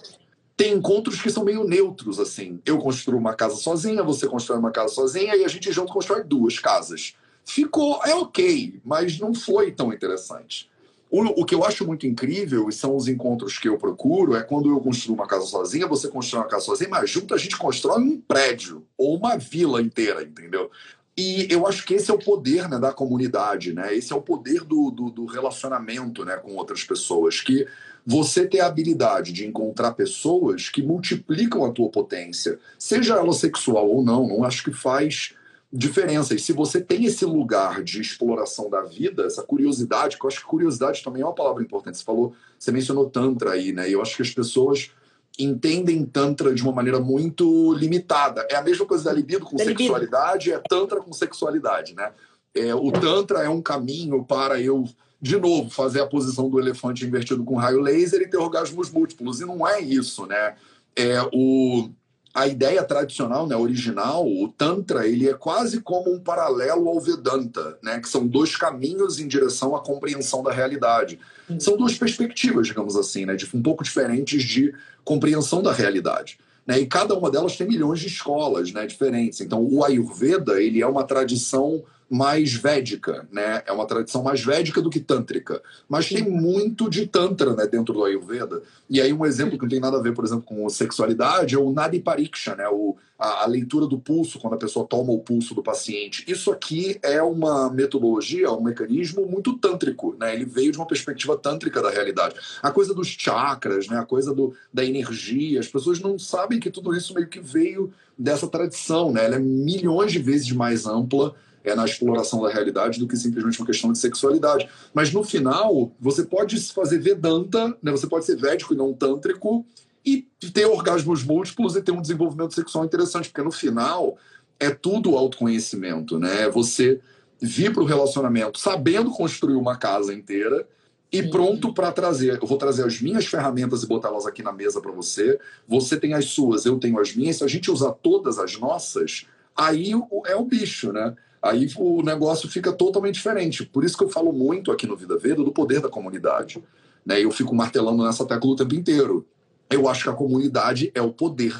Tem encontros que são meio neutros, assim. Eu construo uma casa sozinha, você constrói uma casa sozinha e a gente junto constrói duas casas. Ficou, é ok, mas não foi tão interessante. O, o, que eu acho muito incrível, e são os encontros que eu procuro, é quando eu construo uma casa sozinha, você constrói uma casa sozinha, mas junto a gente constrói um prédio ou uma vila inteira, entendeu? E eu acho que esse é o poder né, da comunidade, né? Esse é o poder do, do, do, relacionamento né, com outras pessoas. Que você ter a habilidade de encontrar pessoas que multiplicam a tua potência, seja ela sexual ou não, não acho que faz diferença. E se você tem esse lugar de exploração da vida, essa curiosidade, que eu acho que curiosidade também é uma palavra importante. Você falou, você mencionou Tantra aí, né? E eu acho que as pessoas entendem Tantra de uma maneira muito limitada. É a mesma coisa da libido com da sexualidade, libido. é Tantra com sexualidade, né? É, o Tantra é um caminho para eu, de novo, fazer a posição do elefante invertido com raio laser e ter orgasmos múltiplos. E não é isso, né? É o a ideia tradicional, né, original, o Tantra, ele é quase como um paralelo ao Vedanta, né, que são dois caminhos em direção à compreensão da realidade. Uhum. São duas perspectivas, digamos assim, né, de, um pouco diferentes de compreensão da realidade. Né, e cada uma delas tem milhões de escolas né, diferentes. Então, o Ayurveda ele é uma tradição mais védica, né? É uma tradição mais védica do que tântrica. Mas tem muito de tantra, né, dentro do Ayurveda. E aí um exemplo que não tem nada a ver, por exemplo, com sexualidade é o Nadi Pariksha, né? O, a, a, leitura do pulso, quando a pessoa toma o pulso do paciente. Isso aqui é uma metodologia, um mecanismo muito tântrico, né? Ele veio de uma perspectiva tântrica da realidade. A coisa dos chakras, né? A coisa do, da energia. As pessoas não sabem que tudo isso meio que veio dessa tradição, né? Ela é milhões de vezes mais ampla é na exploração da realidade do que simplesmente uma questão de sexualidade. Mas no final, você pode fazer Vedanta, né? você pode ser védico e não tântrico, e ter orgasmos múltiplos e ter um desenvolvimento sexual interessante, porque no final é tudo autoconhecimento, né? Você vir para o relacionamento sabendo construir uma casa inteira e Sim. pronto para trazer. Eu vou trazer as minhas ferramentas e botá-las aqui na mesa para você. Você tem as suas, eu tenho as minhas. Se a gente usar todas as nossas, aí é o bicho, né? Aí o negócio fica totalmente diferente. Por isso que eu falo muito aqui no Vida Veda do poder da comunidade. Né? Eu fico martelando nessa tecla o tempo inteiro. Eu acho que a comunidade é o poder.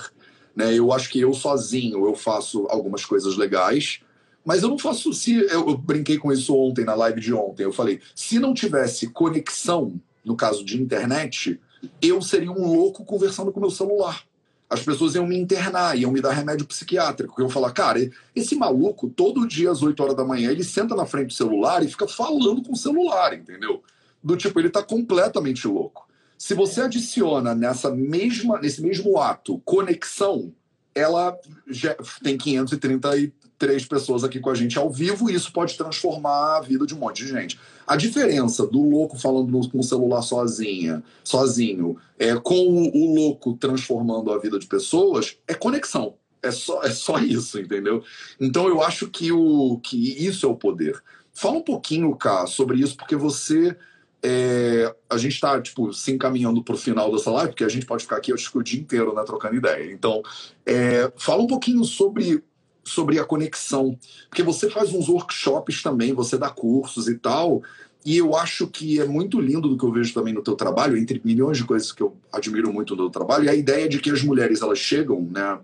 Né? Eu acho que eu sozinho eu faço algumas coisas legais, mas eu não faço. Se eu, eu brinquei com isso ontem na live de ontem. Eu falei, se não tivesse conexão, no caso de internet, eu seria um louco conversando com meu celular as pessoas iam me internar, iam me dar remédio psiquiátrico. Eu falar, cara, esse maluco, todo dia às 8 horas da manhã, ele senta na frente do celular e fica falando com o celular, entendeu? Do tipo, ele tá completamente louco. Se você adiciona nessa mesma, nesse mesmo ato conexão, ela já tem 533 pessoas aqui com a gente ao vivo e isso pode transformar a vida de um monte de gente. A diferença do louco falando com o celular sozinha, sozinho, é, com o, o, louco transformando a vida de pessoas, é conexão. É só, é só isso, entendeu? Então eu acho que, o, que isso é o poder. Fala um pouquinho, Cá, sobre isso, porque você é, a gente está tipo, se encaminhando para o final dessa live, porque a gente pode ficar aqui acho que o dia inteiro né, trocando ideia. Então, é, fala um pouquinho sobre, sobre a conexão, porque você faz uns workshops também, você dá cursos e tal, e eu acho que é muito lindo do que eu vejo também no teu trabalho, entre milhões de coisas que eu admiro muito no teu trabalho, é a ideia de que as mulheres elas chegam né,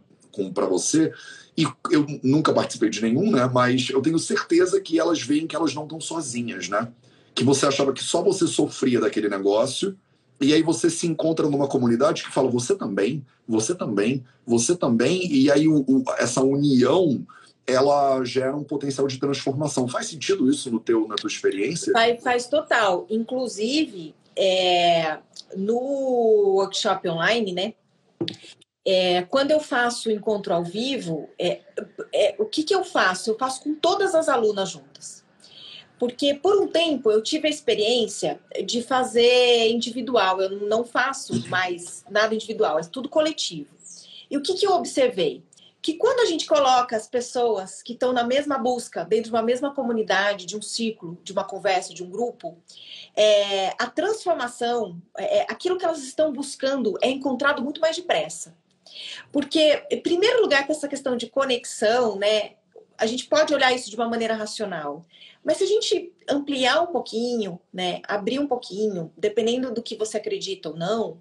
para você e eu nunca participei de nenhum, né? Mas eu tenho certeza que elas veem que elas não estão sozinhas, né? que você achava que só você sofria daquele negócio, e aí você se encontra numa comunidade que fala você também, você também, você também, e aí o, o, essa união ela gera um potencial de transformação. Faz sentido isso no teu, na tua experiência? Faz, faz total. Inclusive, é, no workshop online, né? É, quando eu faço o encontro ao vivo, é, é, o que, que eu faço? Eu faço com todas as alunas juntas. Porque por um tempo eu tive a experiência de fazer individual, eu não faço mais nada individual, é tudo coletivo. E o que, que eu observei? que quando a gente coloca as pessoas que estão na mesma busca, dentro de uma mesma comunidade, de um ciclo, de uma conversa, de um grupo, é, a transformação, é, é aquilo que elas estão buscando é encontrado muito mais depressa. Porque, em primeiro lugar, com essa questão de conexão, né, a gente pode olhar isso de uma maneira racional. Mas se a gente ampliar um pouquinho, né, abrir um pouquinho, dependendo do que você acredita ou não,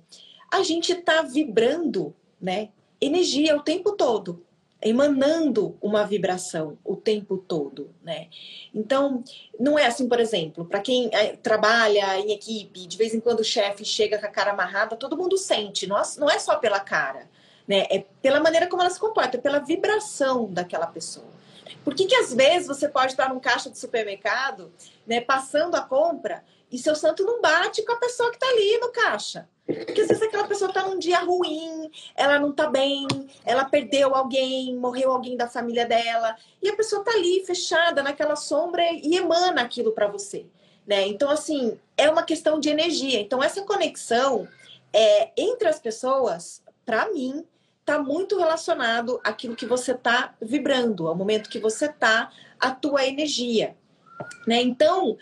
a gente está vibrando, né, energia o tempo todo emanando uma vibração o tempo todo, né? Então, não é assim, por exemplo, para quem é, trabalha em equipe, de vez em quando o chefe chega com a cara amarrada, todo mundo sente, não é só pela cara, né? É pela maneira como ela se comporta, é pela vibração daquela pessoa. Por que que às vezes você pode estar num caixa de supermercado, né, passando a compra e seu santo não bate com a pessoa que está ali no caixa? Porque às vezes aquela pessoa está num dia ruim, ela não está bem, ela perdeu alguém, morreu alguém da família dela, e a pessoa está ali fechada naquela sombra e emana aquilo para você. Né? Então, assim, é uma questão de energia. Então, essa conexão é, entre as pessoas, para mim, está muito relacionado àquilo que você está vibrando, ao momento que você está, a tua energia. Né? Então,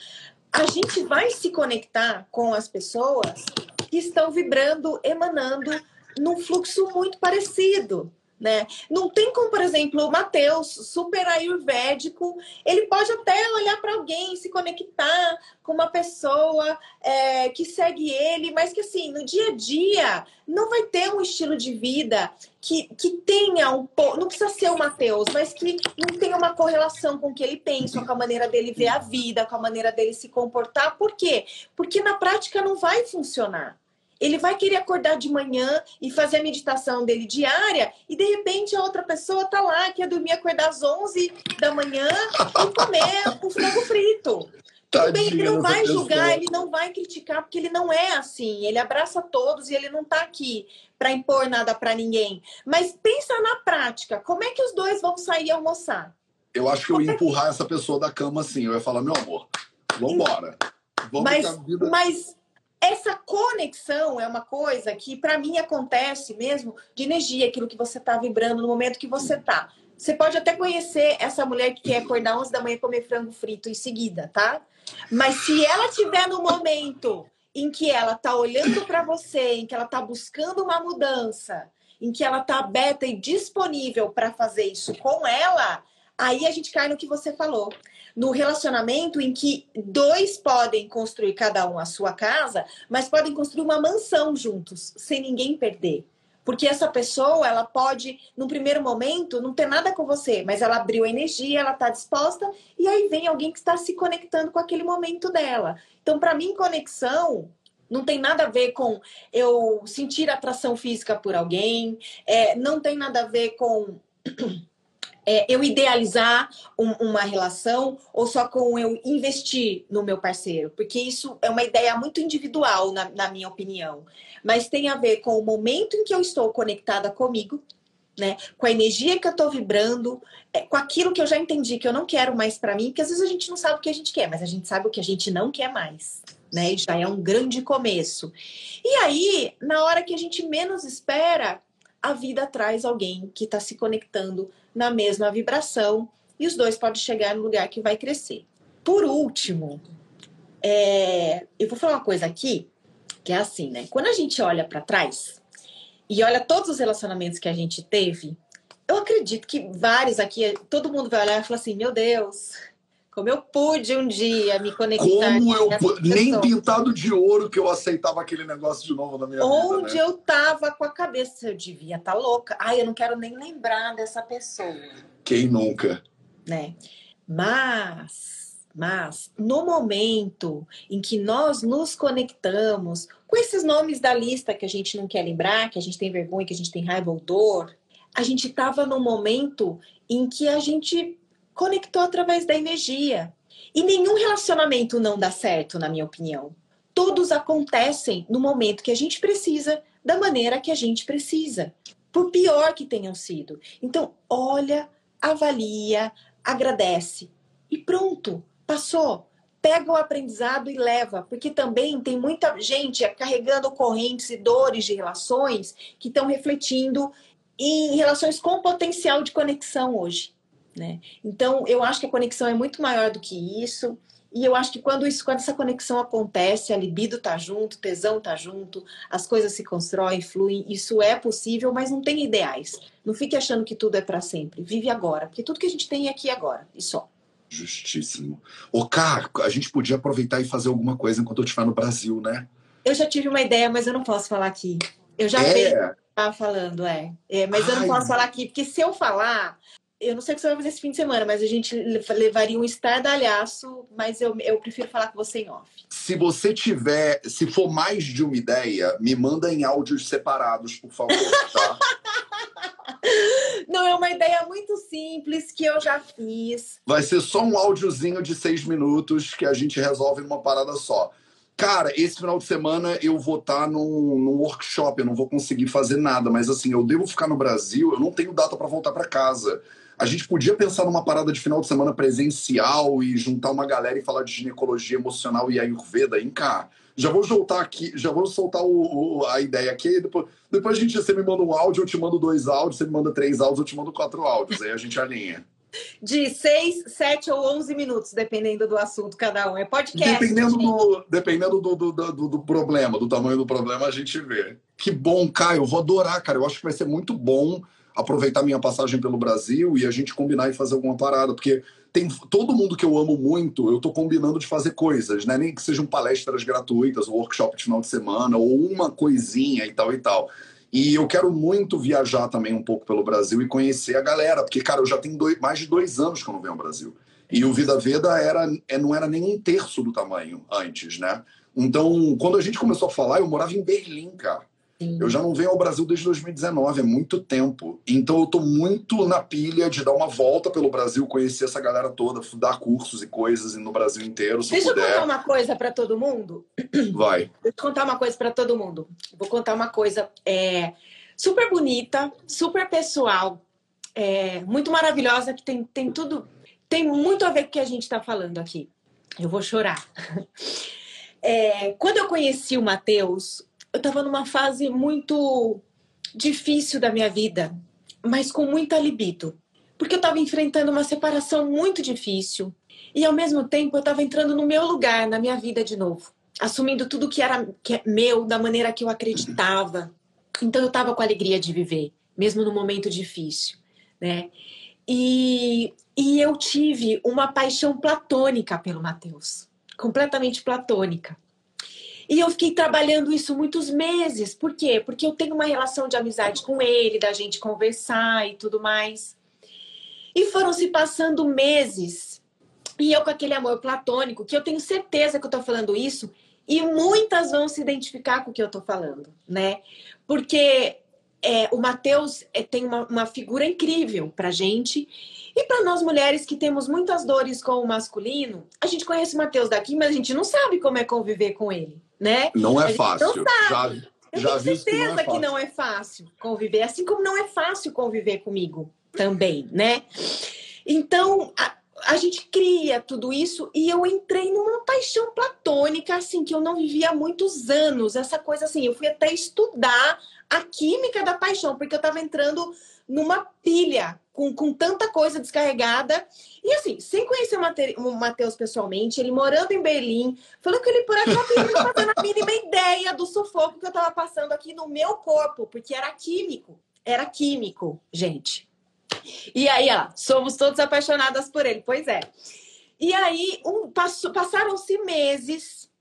a gente vai se conectar com as pessoas que estão vibrando, emanando num fluxo muito parecido. Né? Não tem como, por exemplo, o Matheus, super ayurvédico, ele pode até olhar para alguém, se conectar com uma pessoa é, que segue ele, mas que assim, no dia a dia, não vai ter um estilo de vida que, que tenha um pouco, não precisa ser o Matheus, mas que não tenha uma correlação com o que ele pensa, com a maneira dele ver a vida, com a maneira dele se comportar. Por quê? Porque na prática não vai funcionar. Ele vai querer acordar de manhã e fazer a meditação dele diária e de repente a outra pessoa tá lá, quer dormir, acordar às 11 da manhã e comer o frango frito. Tudo bem, ele não vai julgar, ele não vai criticar, porque ele não é assim. Ele abraça todos e ele não tá aqui para impor nada para ninguém. Mas pensa na prática, como é que os dois vão sair almoçar? Eu acho que eu ia empurrar essa pessoa da cama assim. Eu ia falar, meu amor, vambora. Vamos mas, vida... mas essa conexão é uma coisa que, para mim, acontece mesmo de energia, aquilo que você está vibrando no momento que você está. Você pode até conhecer essa mulher que quer acordar 11 da manhã e comer frango frito em seguida, tá? Mas se ela tiver no momento em que ela está olhando para você, em que ela está buscando uma mudança, em que ela está aberta e disponível para fazer isso com ela, aí a gente cai no que você falou no relacionamento em que dois podem construir cada um a sua casa, mas podem construir uma mansão juntos, sem ninguém perder. Porque essa pessoa, ela pode, no primeiro momento, não ter nada com você, mas ela abriu a energia, ela está disposta, e aí vem alguém que está se conectando com aquele momento dela. Então, para mim, conexão não tem nada a ver com eu sentir atração física por alguém, é, não tem nada a ver com é, eu idealizar um, uma relação ou só com eu investir no meu parceiro, porque isso é uma ideia muito individual, na, na minha opinião. Mas tem a ver com o momento em que eu estou conectada comigo, né? Com a energia que eu estou vibrando, é, com aquilo que eu já entendi que eu não quero mais para mim, porque às vezes a gente não sabe o que a gente quer, mas a gente sabe o que a gente não quer mais, né? Já é um grande começo. E aí, na hora que a gente menos espera, a vida traz alguém que está se conectando na mesma vibração e os dois podem chegar no lugar que vai crescer. Por último, é... eu vou falar uma coisa aqui que é assim, né? Quando a gente olha para trás e olha todos os relacionamentos que a gente teve, eu acredito que vários aqui, todo mundo vai olhar e falar assim: meu Deus, como eu pude um dia me conectar. Como eu nem pintado de ouro que eu aceitava aquele negócio de novo na minha Onde vida. Onde né? eu tava com a cabeça, eu devia estar tá louca. Ai, eu não quero nem lembrar dessa pessoa. Quem nunca? Né? Mas, mas no momento em que nós nos conectamos com esses nomes da lista que a gente não quer lembrar, que a gente tem vergonha, que a gente tem raiva ou dor, a gente estava num momento em que a gente conectou através da energia. E nenhum relacionamento não dá certo, na minha opinião. Todos acontecem no momento que a gente precisa, da maneira que a gente precisa, por pior que tenham sido. Então, olha, avalia, agradece e pronto, passou. Pega o aprendizado e leva, porque também tem muita gente carregando correntes e dores de relações que estão refletindo em relações com potencial de conexão hoje. Né? Então, eu acho que a conexão é muito maior do que isso. E eu acho que quando, isso, quando essa conexão acontece, a libido tá junto, o tesão tá junto, as coisas se constroem, fluem, isso é possível, mas não tem ideais. Não fique achando que tudo é para sempre. Vive agora, porque tudo que a gente tem é aqui agora, e só. Justíssimo. Ô, Cá, a gente podia aproveitar e fazer alguma coisa enquanto eu estiver no Brasil, né? Eu já tive uma ideia, mas eu não posso falar aqui. Eu já é. estava falando, é. é mas Ai. eu não posso falar aqui, porque se eu falar, eu não sei o que você vai fazer esse fim de semana, mas a gente levaria um estardalhaço, mas eu, eu prefiro falar com você em off. Se você tiver, se for mais de uma ideia, me manda em áudios separados, por favor, tá? Não, é uma ideia muito simples que eu já fiz. Vai ser só um áudiozinho de seis minutos que a gente resolve numa parada só. Cara, esse final de semana eu vou estar tá num, num, workshop, eu não vou conseguir fazer nada, mas assim, eu devo ficar no Brasil, eu não tenho data para voltar para casa. A gente podia pensar numa parada de final de semana presencial e juntar uma galera e falar de ginecologia emocional e ayurveda em cá. Já vou soltar aqui, já vou soltar o, o, a ideia aqui. Depois, depois a gente, você me manda um áudio, eu te mando dois áudios, você me manda três áudios, eu te mando quatro áudios. Aí a gente alinha. De seis, sete ou onze minutos, dependendo do assunto, cada um. É podcast. Dependendo, do, dependendo do, do, do, do, problema, do tamanho do problema, a gente vê. Que bom, Caio. Eu vou adorar, cara. Eu acho que vai ser muito bom aproveitar minha passagem pelo Brasil e a gente combinar e fazer alguma parada, porque tem todo mundo que eu amo muito, eu tô combinando de fazer coisas, né? Nem que sejam palestras gratuitas, ou workshop de final de semana, ou uma coisinha e tal e tal. E eu quero muito viajar também um pouco pelo Brasil e conhecer a galera, porque, cara, eu já tenho dois, mais de dois anos que eu não venho ao Brasil. E o Vida Veda era, é, não era nem um terço do tamanho antes, né? Então, quando a gente começou a falar, eu morava em Berlim, cara. Sim. Eu já não venho ao Brasil desde 2019, é muito tempo. Então eu tô muito na pilha de dar uma volta pelo Brasil, conhecer essa galera toda, dar cursos e coisas no Brasil inteiro, se Deixa eu contar uma coisa para todo mundo. Vai. Deixa eu contar uma coisa para todo mundo. Vou contar uma coisa é, super bonita, super pessoal, é, muito maravilhosa, que tem, tem tudo, tem muito a ver com o que a gente está falando aqui. Eu vou chorar. É, quando eu conheci o Matheus, eu estava numa fase muito difícil da minha vida, mas com muita libido. Porque eu estava enfrentando uma separação muito difícil. E ao mesmo tempo eu estava entrando no meu lugar, na minha vida de novo. Assumindo tudo que era que é meu, da maneira que eu acreditava. Então eu estava com alegria de viver, mesmo no momento difícil. Né? E, e eu tive uma paixão platônica pelo Mateus. Completamente platônica. E eu fiquei trabalhando isso muitos meses. Por quê? Porque eu tenho uma relação de amizade com ele, da gente conversar e tudo mais. E foram se passando meses. E eu com aquele amor platônico, que eu tenho certeza que eu tô falando isso, e muitas vão se identificar com o que eu tô falando, né? Porque é, o Mateus é, tem uma, uma figura incrível pra gente. E para nós mulheres que temos muitas dores com o masculino, a gente conhece o Mateus daqui, mas a gente não sabe como é conviver com ele né? Não é fácil. Não já, eu já tenho certeza que não, é que não é fácil conviver, assim como não é fácil conviver comigo também, né? Então, a, a gente cria tudo isso e eu entrei numa paixão platônica, assim, que eu não vivia há muitos anos. Essa coisa assim, eu fui até estudar a química da paixão, porque eu estava entrando numa pilha com, com tanta coisa descarregada. E assim, sem conhecer o Matheus pessoalmente, ele morando em Berlim, falou que ele por aqui não fazendo a mínima ideia do sufoco que eu estava passando aqui no meu corpo, porque era químico. Era químico, gente. E aí, ó, somos todos apaixonadas por ele. Pois é. E aí, um, passaram-se meses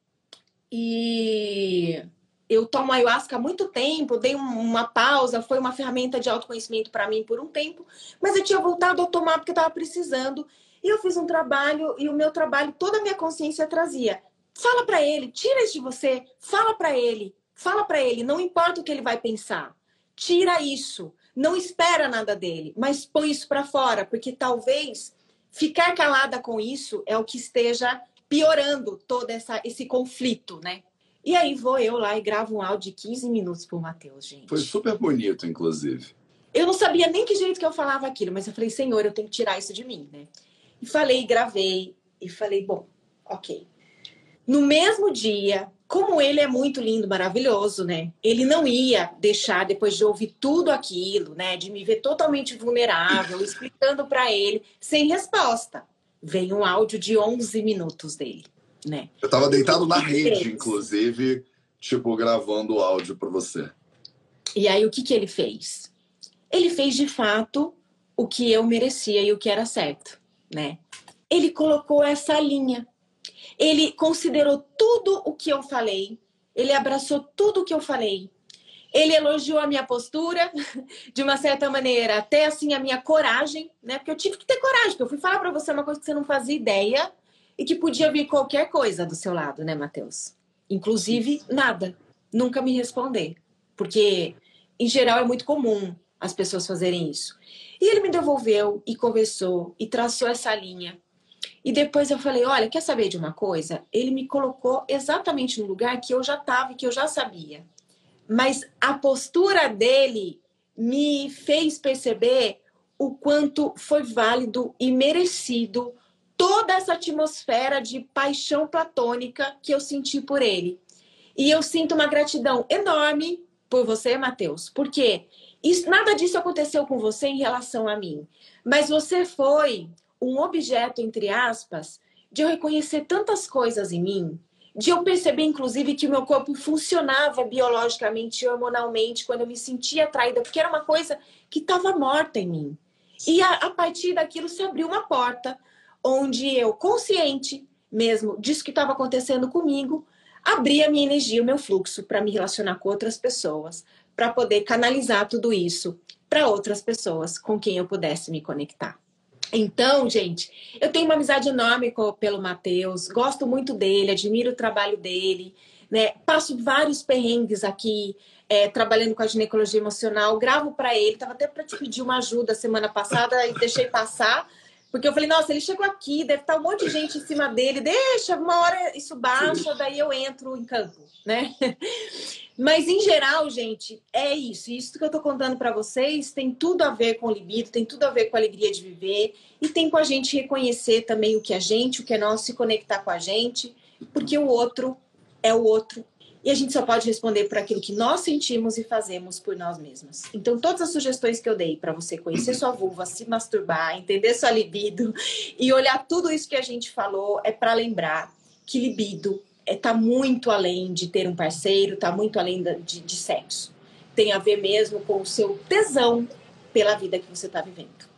e eu tomo ayahuasca há muito tempo, dei uma pausa, foi uma ferramenta de autoconhecimento para mim por um tempo, mas eu tinha voltado a tomar porque estava precisando. E eu fiz um trabalho e o meu trabalho, toda a minha consciência trazia: fala para ele, tira isso de você, fala para ele, fala para ele, não importa o que ele vai pensar. Tira isso, não espera nada dele, mas põe isso para fora, porque talvez ficar calada com isso é o que esteja piorando todo essa, esse conflito, né? E aí vou eu lá e gravo um áudio de 15 minutos pro Matheus, gente. Foi super bonito, inclusive. Eu não sabia nem que jeito que eu falava aquilo, mas eu falei, Senhor, eu tenho que tirar isso de mim, né? E falei, gravei, e falei, bom, ok. No mesmo dia, como ele é muito lindo, maravilhoso, né? Ele não ia deixar, depois de ouvir tudo aquilo, né? De me ver totalmente vulnerável, explicando para ele, sem resposta. Vem um áudio de 11 minutos dele, né? Eu tava deitado na rede, inclusive, tipo, gravando o áudio para você. E aí, o que que ele fez? Ele fez, de fato, o que eu merecia e o que era certo, né? Ele colocou essa linha ele considerou tudo o que eu falei, ele abraçou tudo o que eu falei. Ele elogiou a minha postura, de uma certa maneira, até assim a minha coragem, né? Porque eu tive que ter coragem, porque eu fui falar para você uma coisa que você não fazia ideia e que podia vir qualquer coisa do seu lado, né, Matheus? Inclusive nada, nunca me responder, porque em geral é muito comum as pessoas fazerem isso. E ele me devolveu e conversou e traçou essa linha e depois eu falei: olha, quer saber de uma coisa? Ele me colocou exatamente no lugar que eu já estava e que eu já sabia. Mas a postura dele me fez perceber o quanto foi válido e merecido toda essa atmosfera de paixão platônica que eu senti por ele. E eu sinto uma gratidão enorme por você, Matheus, porque isso, nada disso aconteceu com você em relação a mim, mas você foi um objeto, entre aspas, de eu reconhecer tantas coisas em mim, de eu perceber, inclusive, que o meu corpo funcionava biologicamente e hormonalmente quando eu me sentia atraída, porque era uma coisa que estava morta em mim. E a, a, partir daquilo se abriu uma porta onde eu, consciente mesmo disso que estava acontecendo comigo, abri a minha energia, o meu fluxo para me relacionar com outras pessoas, para poder canalizar tudo isso para outras pessoas com quem eu pudesse me conectar. Então, gente, eu tenho uma amizade enorme com, pelo Matheus, gosto muito dele, admiro o trabalho dele, né? Passo vários perrengues aqui, é, trabalhando com a ginecologia emocional, gravo para ele, tava até para te pedir uma ajuda semana passada e deixei passar, porque eu falei, nossa, ele chegou aqui, deve estar um monte de gente em cima dele, deixa, uma hora isso baixa, daí eu entro em campo, né? Mas em geral, gente, é isso. Isso que eu tô contando para vocês tem tudo a ver com libido, tem tudo a ver com a alegria de viver e tem com a gente reconhecer também o que é gente, o que é nosso, se conectar com a gente, porque o outro é o outro e a gente só pode responder por aquilo que nós sentimos e fazemos por nós mesmos. Então, todas as sugestões que eu dei para você conhecer sua vulva, se masturbar, entender sua libido e olhar tudo isso que a gente falou é para lembrar que libido está é, muito além de ter um parceiro, está muito além de, de sexo. Tem a ver mesmo com o seu tesão pela vida que você está vivendo.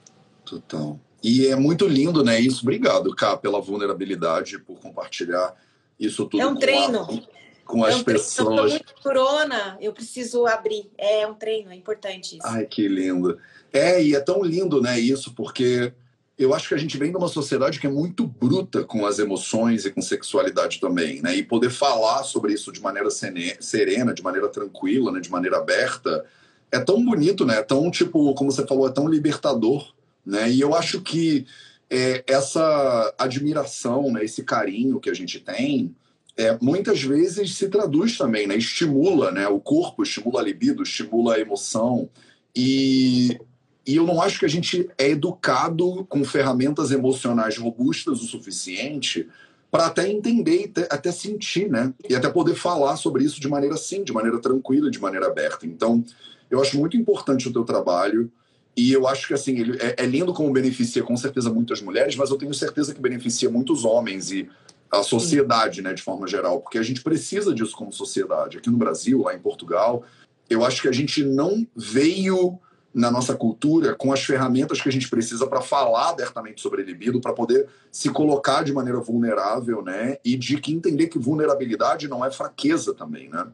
Total. E é muito lindo, né? Isso. Obrigado, Cá, pela vulnerabilidade, por compartilhar isso tudo. É um treino. A, com é as um pessoas. Treino. Eu corona, eu preciso abrir. É um treino, é importante isso. Ai, que lindo. É, e é tão lindo, né, isso, porque eu acho que a gente vem de uma sociedade que é muito bruta com as emoções e com sexualidade também, né? E poder falar sobre isso de maneira serena, de maneira tranquila, né? de maneira aberta, é tão bonito, né? É tão, tipo, como você falou, é tão libertador, né? E eu acho que é, essa admiração, né? esse carinho que a gente tem, é, muitas vezes se traduz também, né? Estimula, né? O corpo estimula a libido, estimula a emoção. E e eu não acho que a gente é educado com ferramentas emocionais robustas o suficiente para até entender até sentir, né? E até poder falar sobre isso de maneira sim, de maneira tranquila, de maneira aberta. Então, eu acho muito importante o teu trabalho. E eu acho que assim, ele é, é lindo como beneficia com certeza muitas mulheres, mas eu tenho certeza que beneficia muitos homens e a sociedade, né, de forma geral, porque a gente precisa disso como sociedade. Aqui no Brasil, lá em Portugal, eu acho que a gente não veio na nossa cultura com as ferramentas que a gente precisa para falar abertamente sobre libido, para poder se colocar de maneira vulnerável, né? E de que entender que vulnerabilidade não é fraqueza também, né?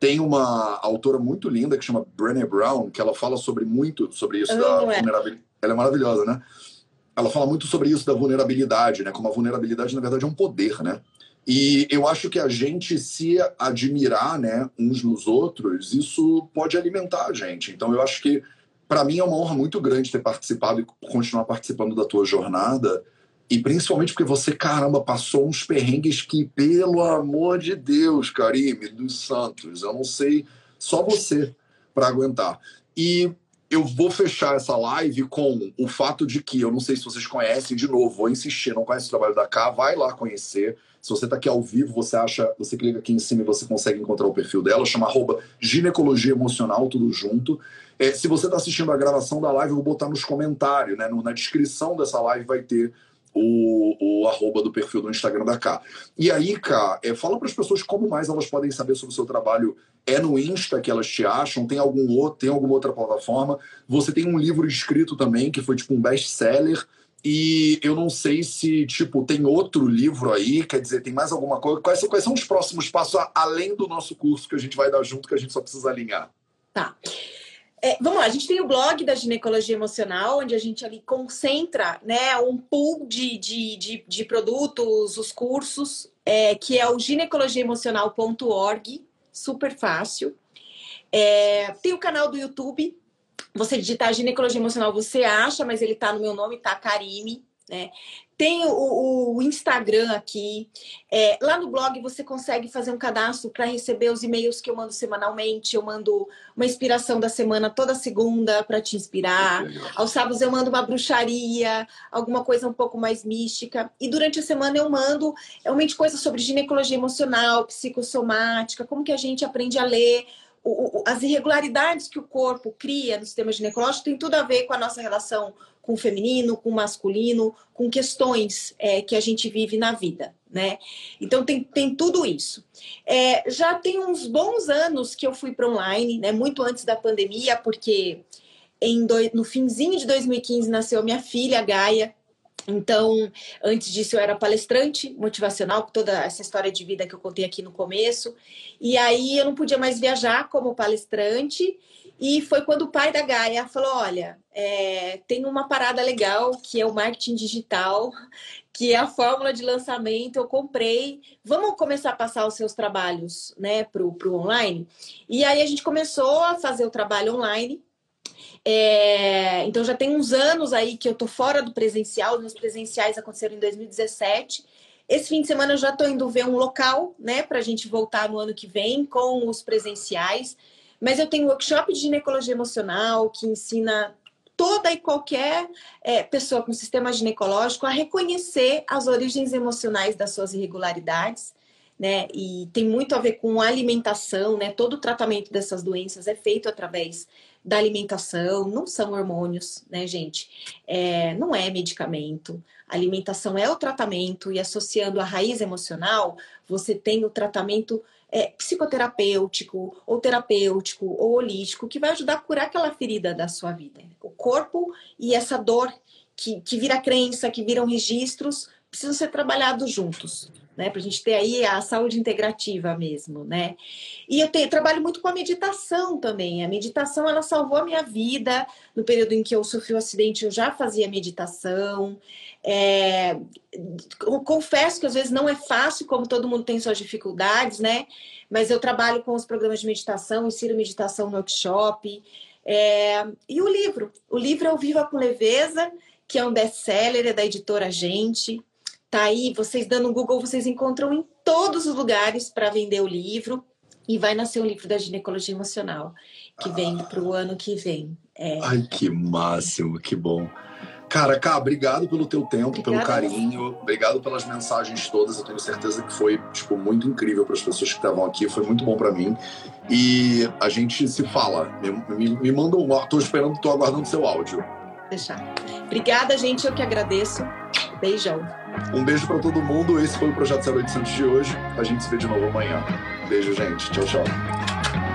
Tem uma autora muito linda que chama Brené Brown, que ela fala sobre muito sobre isso da é. vulnerabilidade. Ela é maravilhosa, né? Ela fala muito sobre isso da vulnerabilidade, né? Como a vulnerabilidade na verdade é um poder, né? E eu acho que a gente se admirar, né, uns nos outros, isso pode alimentar a gente. Então eu acho que para mim é uma honra muito grande ter participado e continuar participando da tua jornada. E principalmente porque você, caramba, passou uns perrengues que, pelo amor de Deus, Karime, dos Santos, eu não sei, só você para aguentar. E eu vou fechar essa live com o fato de que, eu não sei se vocês conhecem, de novo, vou insistir, não conhece o trabalho da K, vai lá conhecer. Se você está aqui ao vivo, você acha, você clica aqui em cima e você consegue encontrar o perfil dela, chama arroba ginecologia emocional, tudo junto. É, se você está assistindo a gravação da live, eu vou botar nos comentários, né? No, na descrição dessa live vai ter o, o arroba do perfil do Instagram da K. E aí, K, é, fala para as pessoas como mais elas podem saber sobre o seu trabalho. É no Insta que elas te acham? Tem algum outro, tem alguma outra plataforma? Você tem um livro escrito também, que foi tipo um best-seller. E eu não sei se, tipo, tem outro livro aí, quer dizer, tem mais alguma coisa. Quais, quais são os próximos passos, além do nosso curso que a gente vai dar junto, que a gente só precisa alinhar? Tá. É, vamos lá, a gente tem o blog da ginecologia emocional, onde a gente ali concentra né, um pool de, de, de, de produtos, os cursos, é, que é o ginecologiaemocional.org, super fácil. É, tem o canal do YouTube, você digitar ginecologia emocional, você acha, mas ele tá no meu nome, tá Karime, né? Tem o, o Instagram aqui. É, lá no blog você consegue fazer um cadastro para receber os e-mails que eu mando semanalmente. Eu mando uma inspiração da semana toda segunda para te inspirar. Aos sábados eu mando uma bruxaria, alguma coisa um pouco mais mística. E durante a semana eu mando realmente coisas sobre ginecologia emocional, psicossomática, como que a gente aprende a ler o, as irregularidades que o corpo cria no sistema ginecológico tem tudo a ver com a nossa relação com o feminino, com o masculino, com questões é, que a gente vive na vida, né? Então tem, tem tudo isso. É, já tem uns bons anos que eu fui para online, né? Muito antes da pandemia, porque em do, no finzinho de 2015 nasceu minha filha, Gaia, então, antes disso, eu era palestrante motivacional, toda essa história de vida que eu contei aqui no começo. E aí eu não podia mais viajar como palestrante. E foi quando o pai da Gaia falou: Olha, é, tem uma parada legal que é o marketing digital, que é a fórmula de lançamento. Eu comprei, vamos começar a passar os seus trabalhos né, para o online. E aí a gente começou a fazer o trabalho online. É, então já tem uns anos aí que eu tô fora do presencial, meus presenciais aconteceram em 2017. Esse fim de semana eu já estou indo ver um local, né, para a gente voltar no ano que vem com os presenciais. Mas eu tenho um workshop de ginecologia emocional que ensina toda e qualquer é, pessoa com sistema ginecológico a reconhecer as origens emocionais das suas irregularidades né? E tem muito a ver com alimentação, né? Todo o tratamento dessas doenças é feito através da alimentação, não são hormônios, né, gente? É, não é medicamento. A alimentação é o tratamento e associando a raiz emocional, você tem o tratamento é, psicoterapêutico, ou terapêutico, ou holístico, que vai ajudar a curar aquela ferida da sua vida. O corpo e essa dor que, que vira crença, que viram registros, precisam ser trabalhados juntos né? Para a gente ter aí a saúde integrativa mesmo, né? E eu, eu trabalho muito com a meditação também. A meditação ela salvou a minha vida. No período em que eu sofri o um acidente, eu já fazia meditação. É, confesso que às vezes não é fácil, como todo mundo tem suas dificuldades, né? Mas eu trabalho com os programas de meditação, ensino meditação no workshop. É, e o livro. O livro é o Viva com Leveza, que é um best-seller, é da editora Gente. Tá aí, vocês dando um Google, vocês encontram em todos os lugares para vender o livro. E vai nascer um livro da ginecologia emocional, que vem para o ano que vem. É. Ai, que máximo, que bom. Cara, Cá, obrigado pelo teu tempo, Obrigada pelo carinho, obrigado pelas mensagens todas. Eu tenho certeza que foi tipo muito incrível para as pessoas que estavam aqui, foi muito bom para mim. E a gente se fala. Me, me, me manda um, tô esperando, tô aguardando seu áudio. Deixar. Obrigada, gente, eu que agradeço. Beijão. Um beijo para todo mundo. Esse foi o Projeto 0800 de hoje. A gente se vê de novo amanhã. Beijo, gente. Tchau, tchau.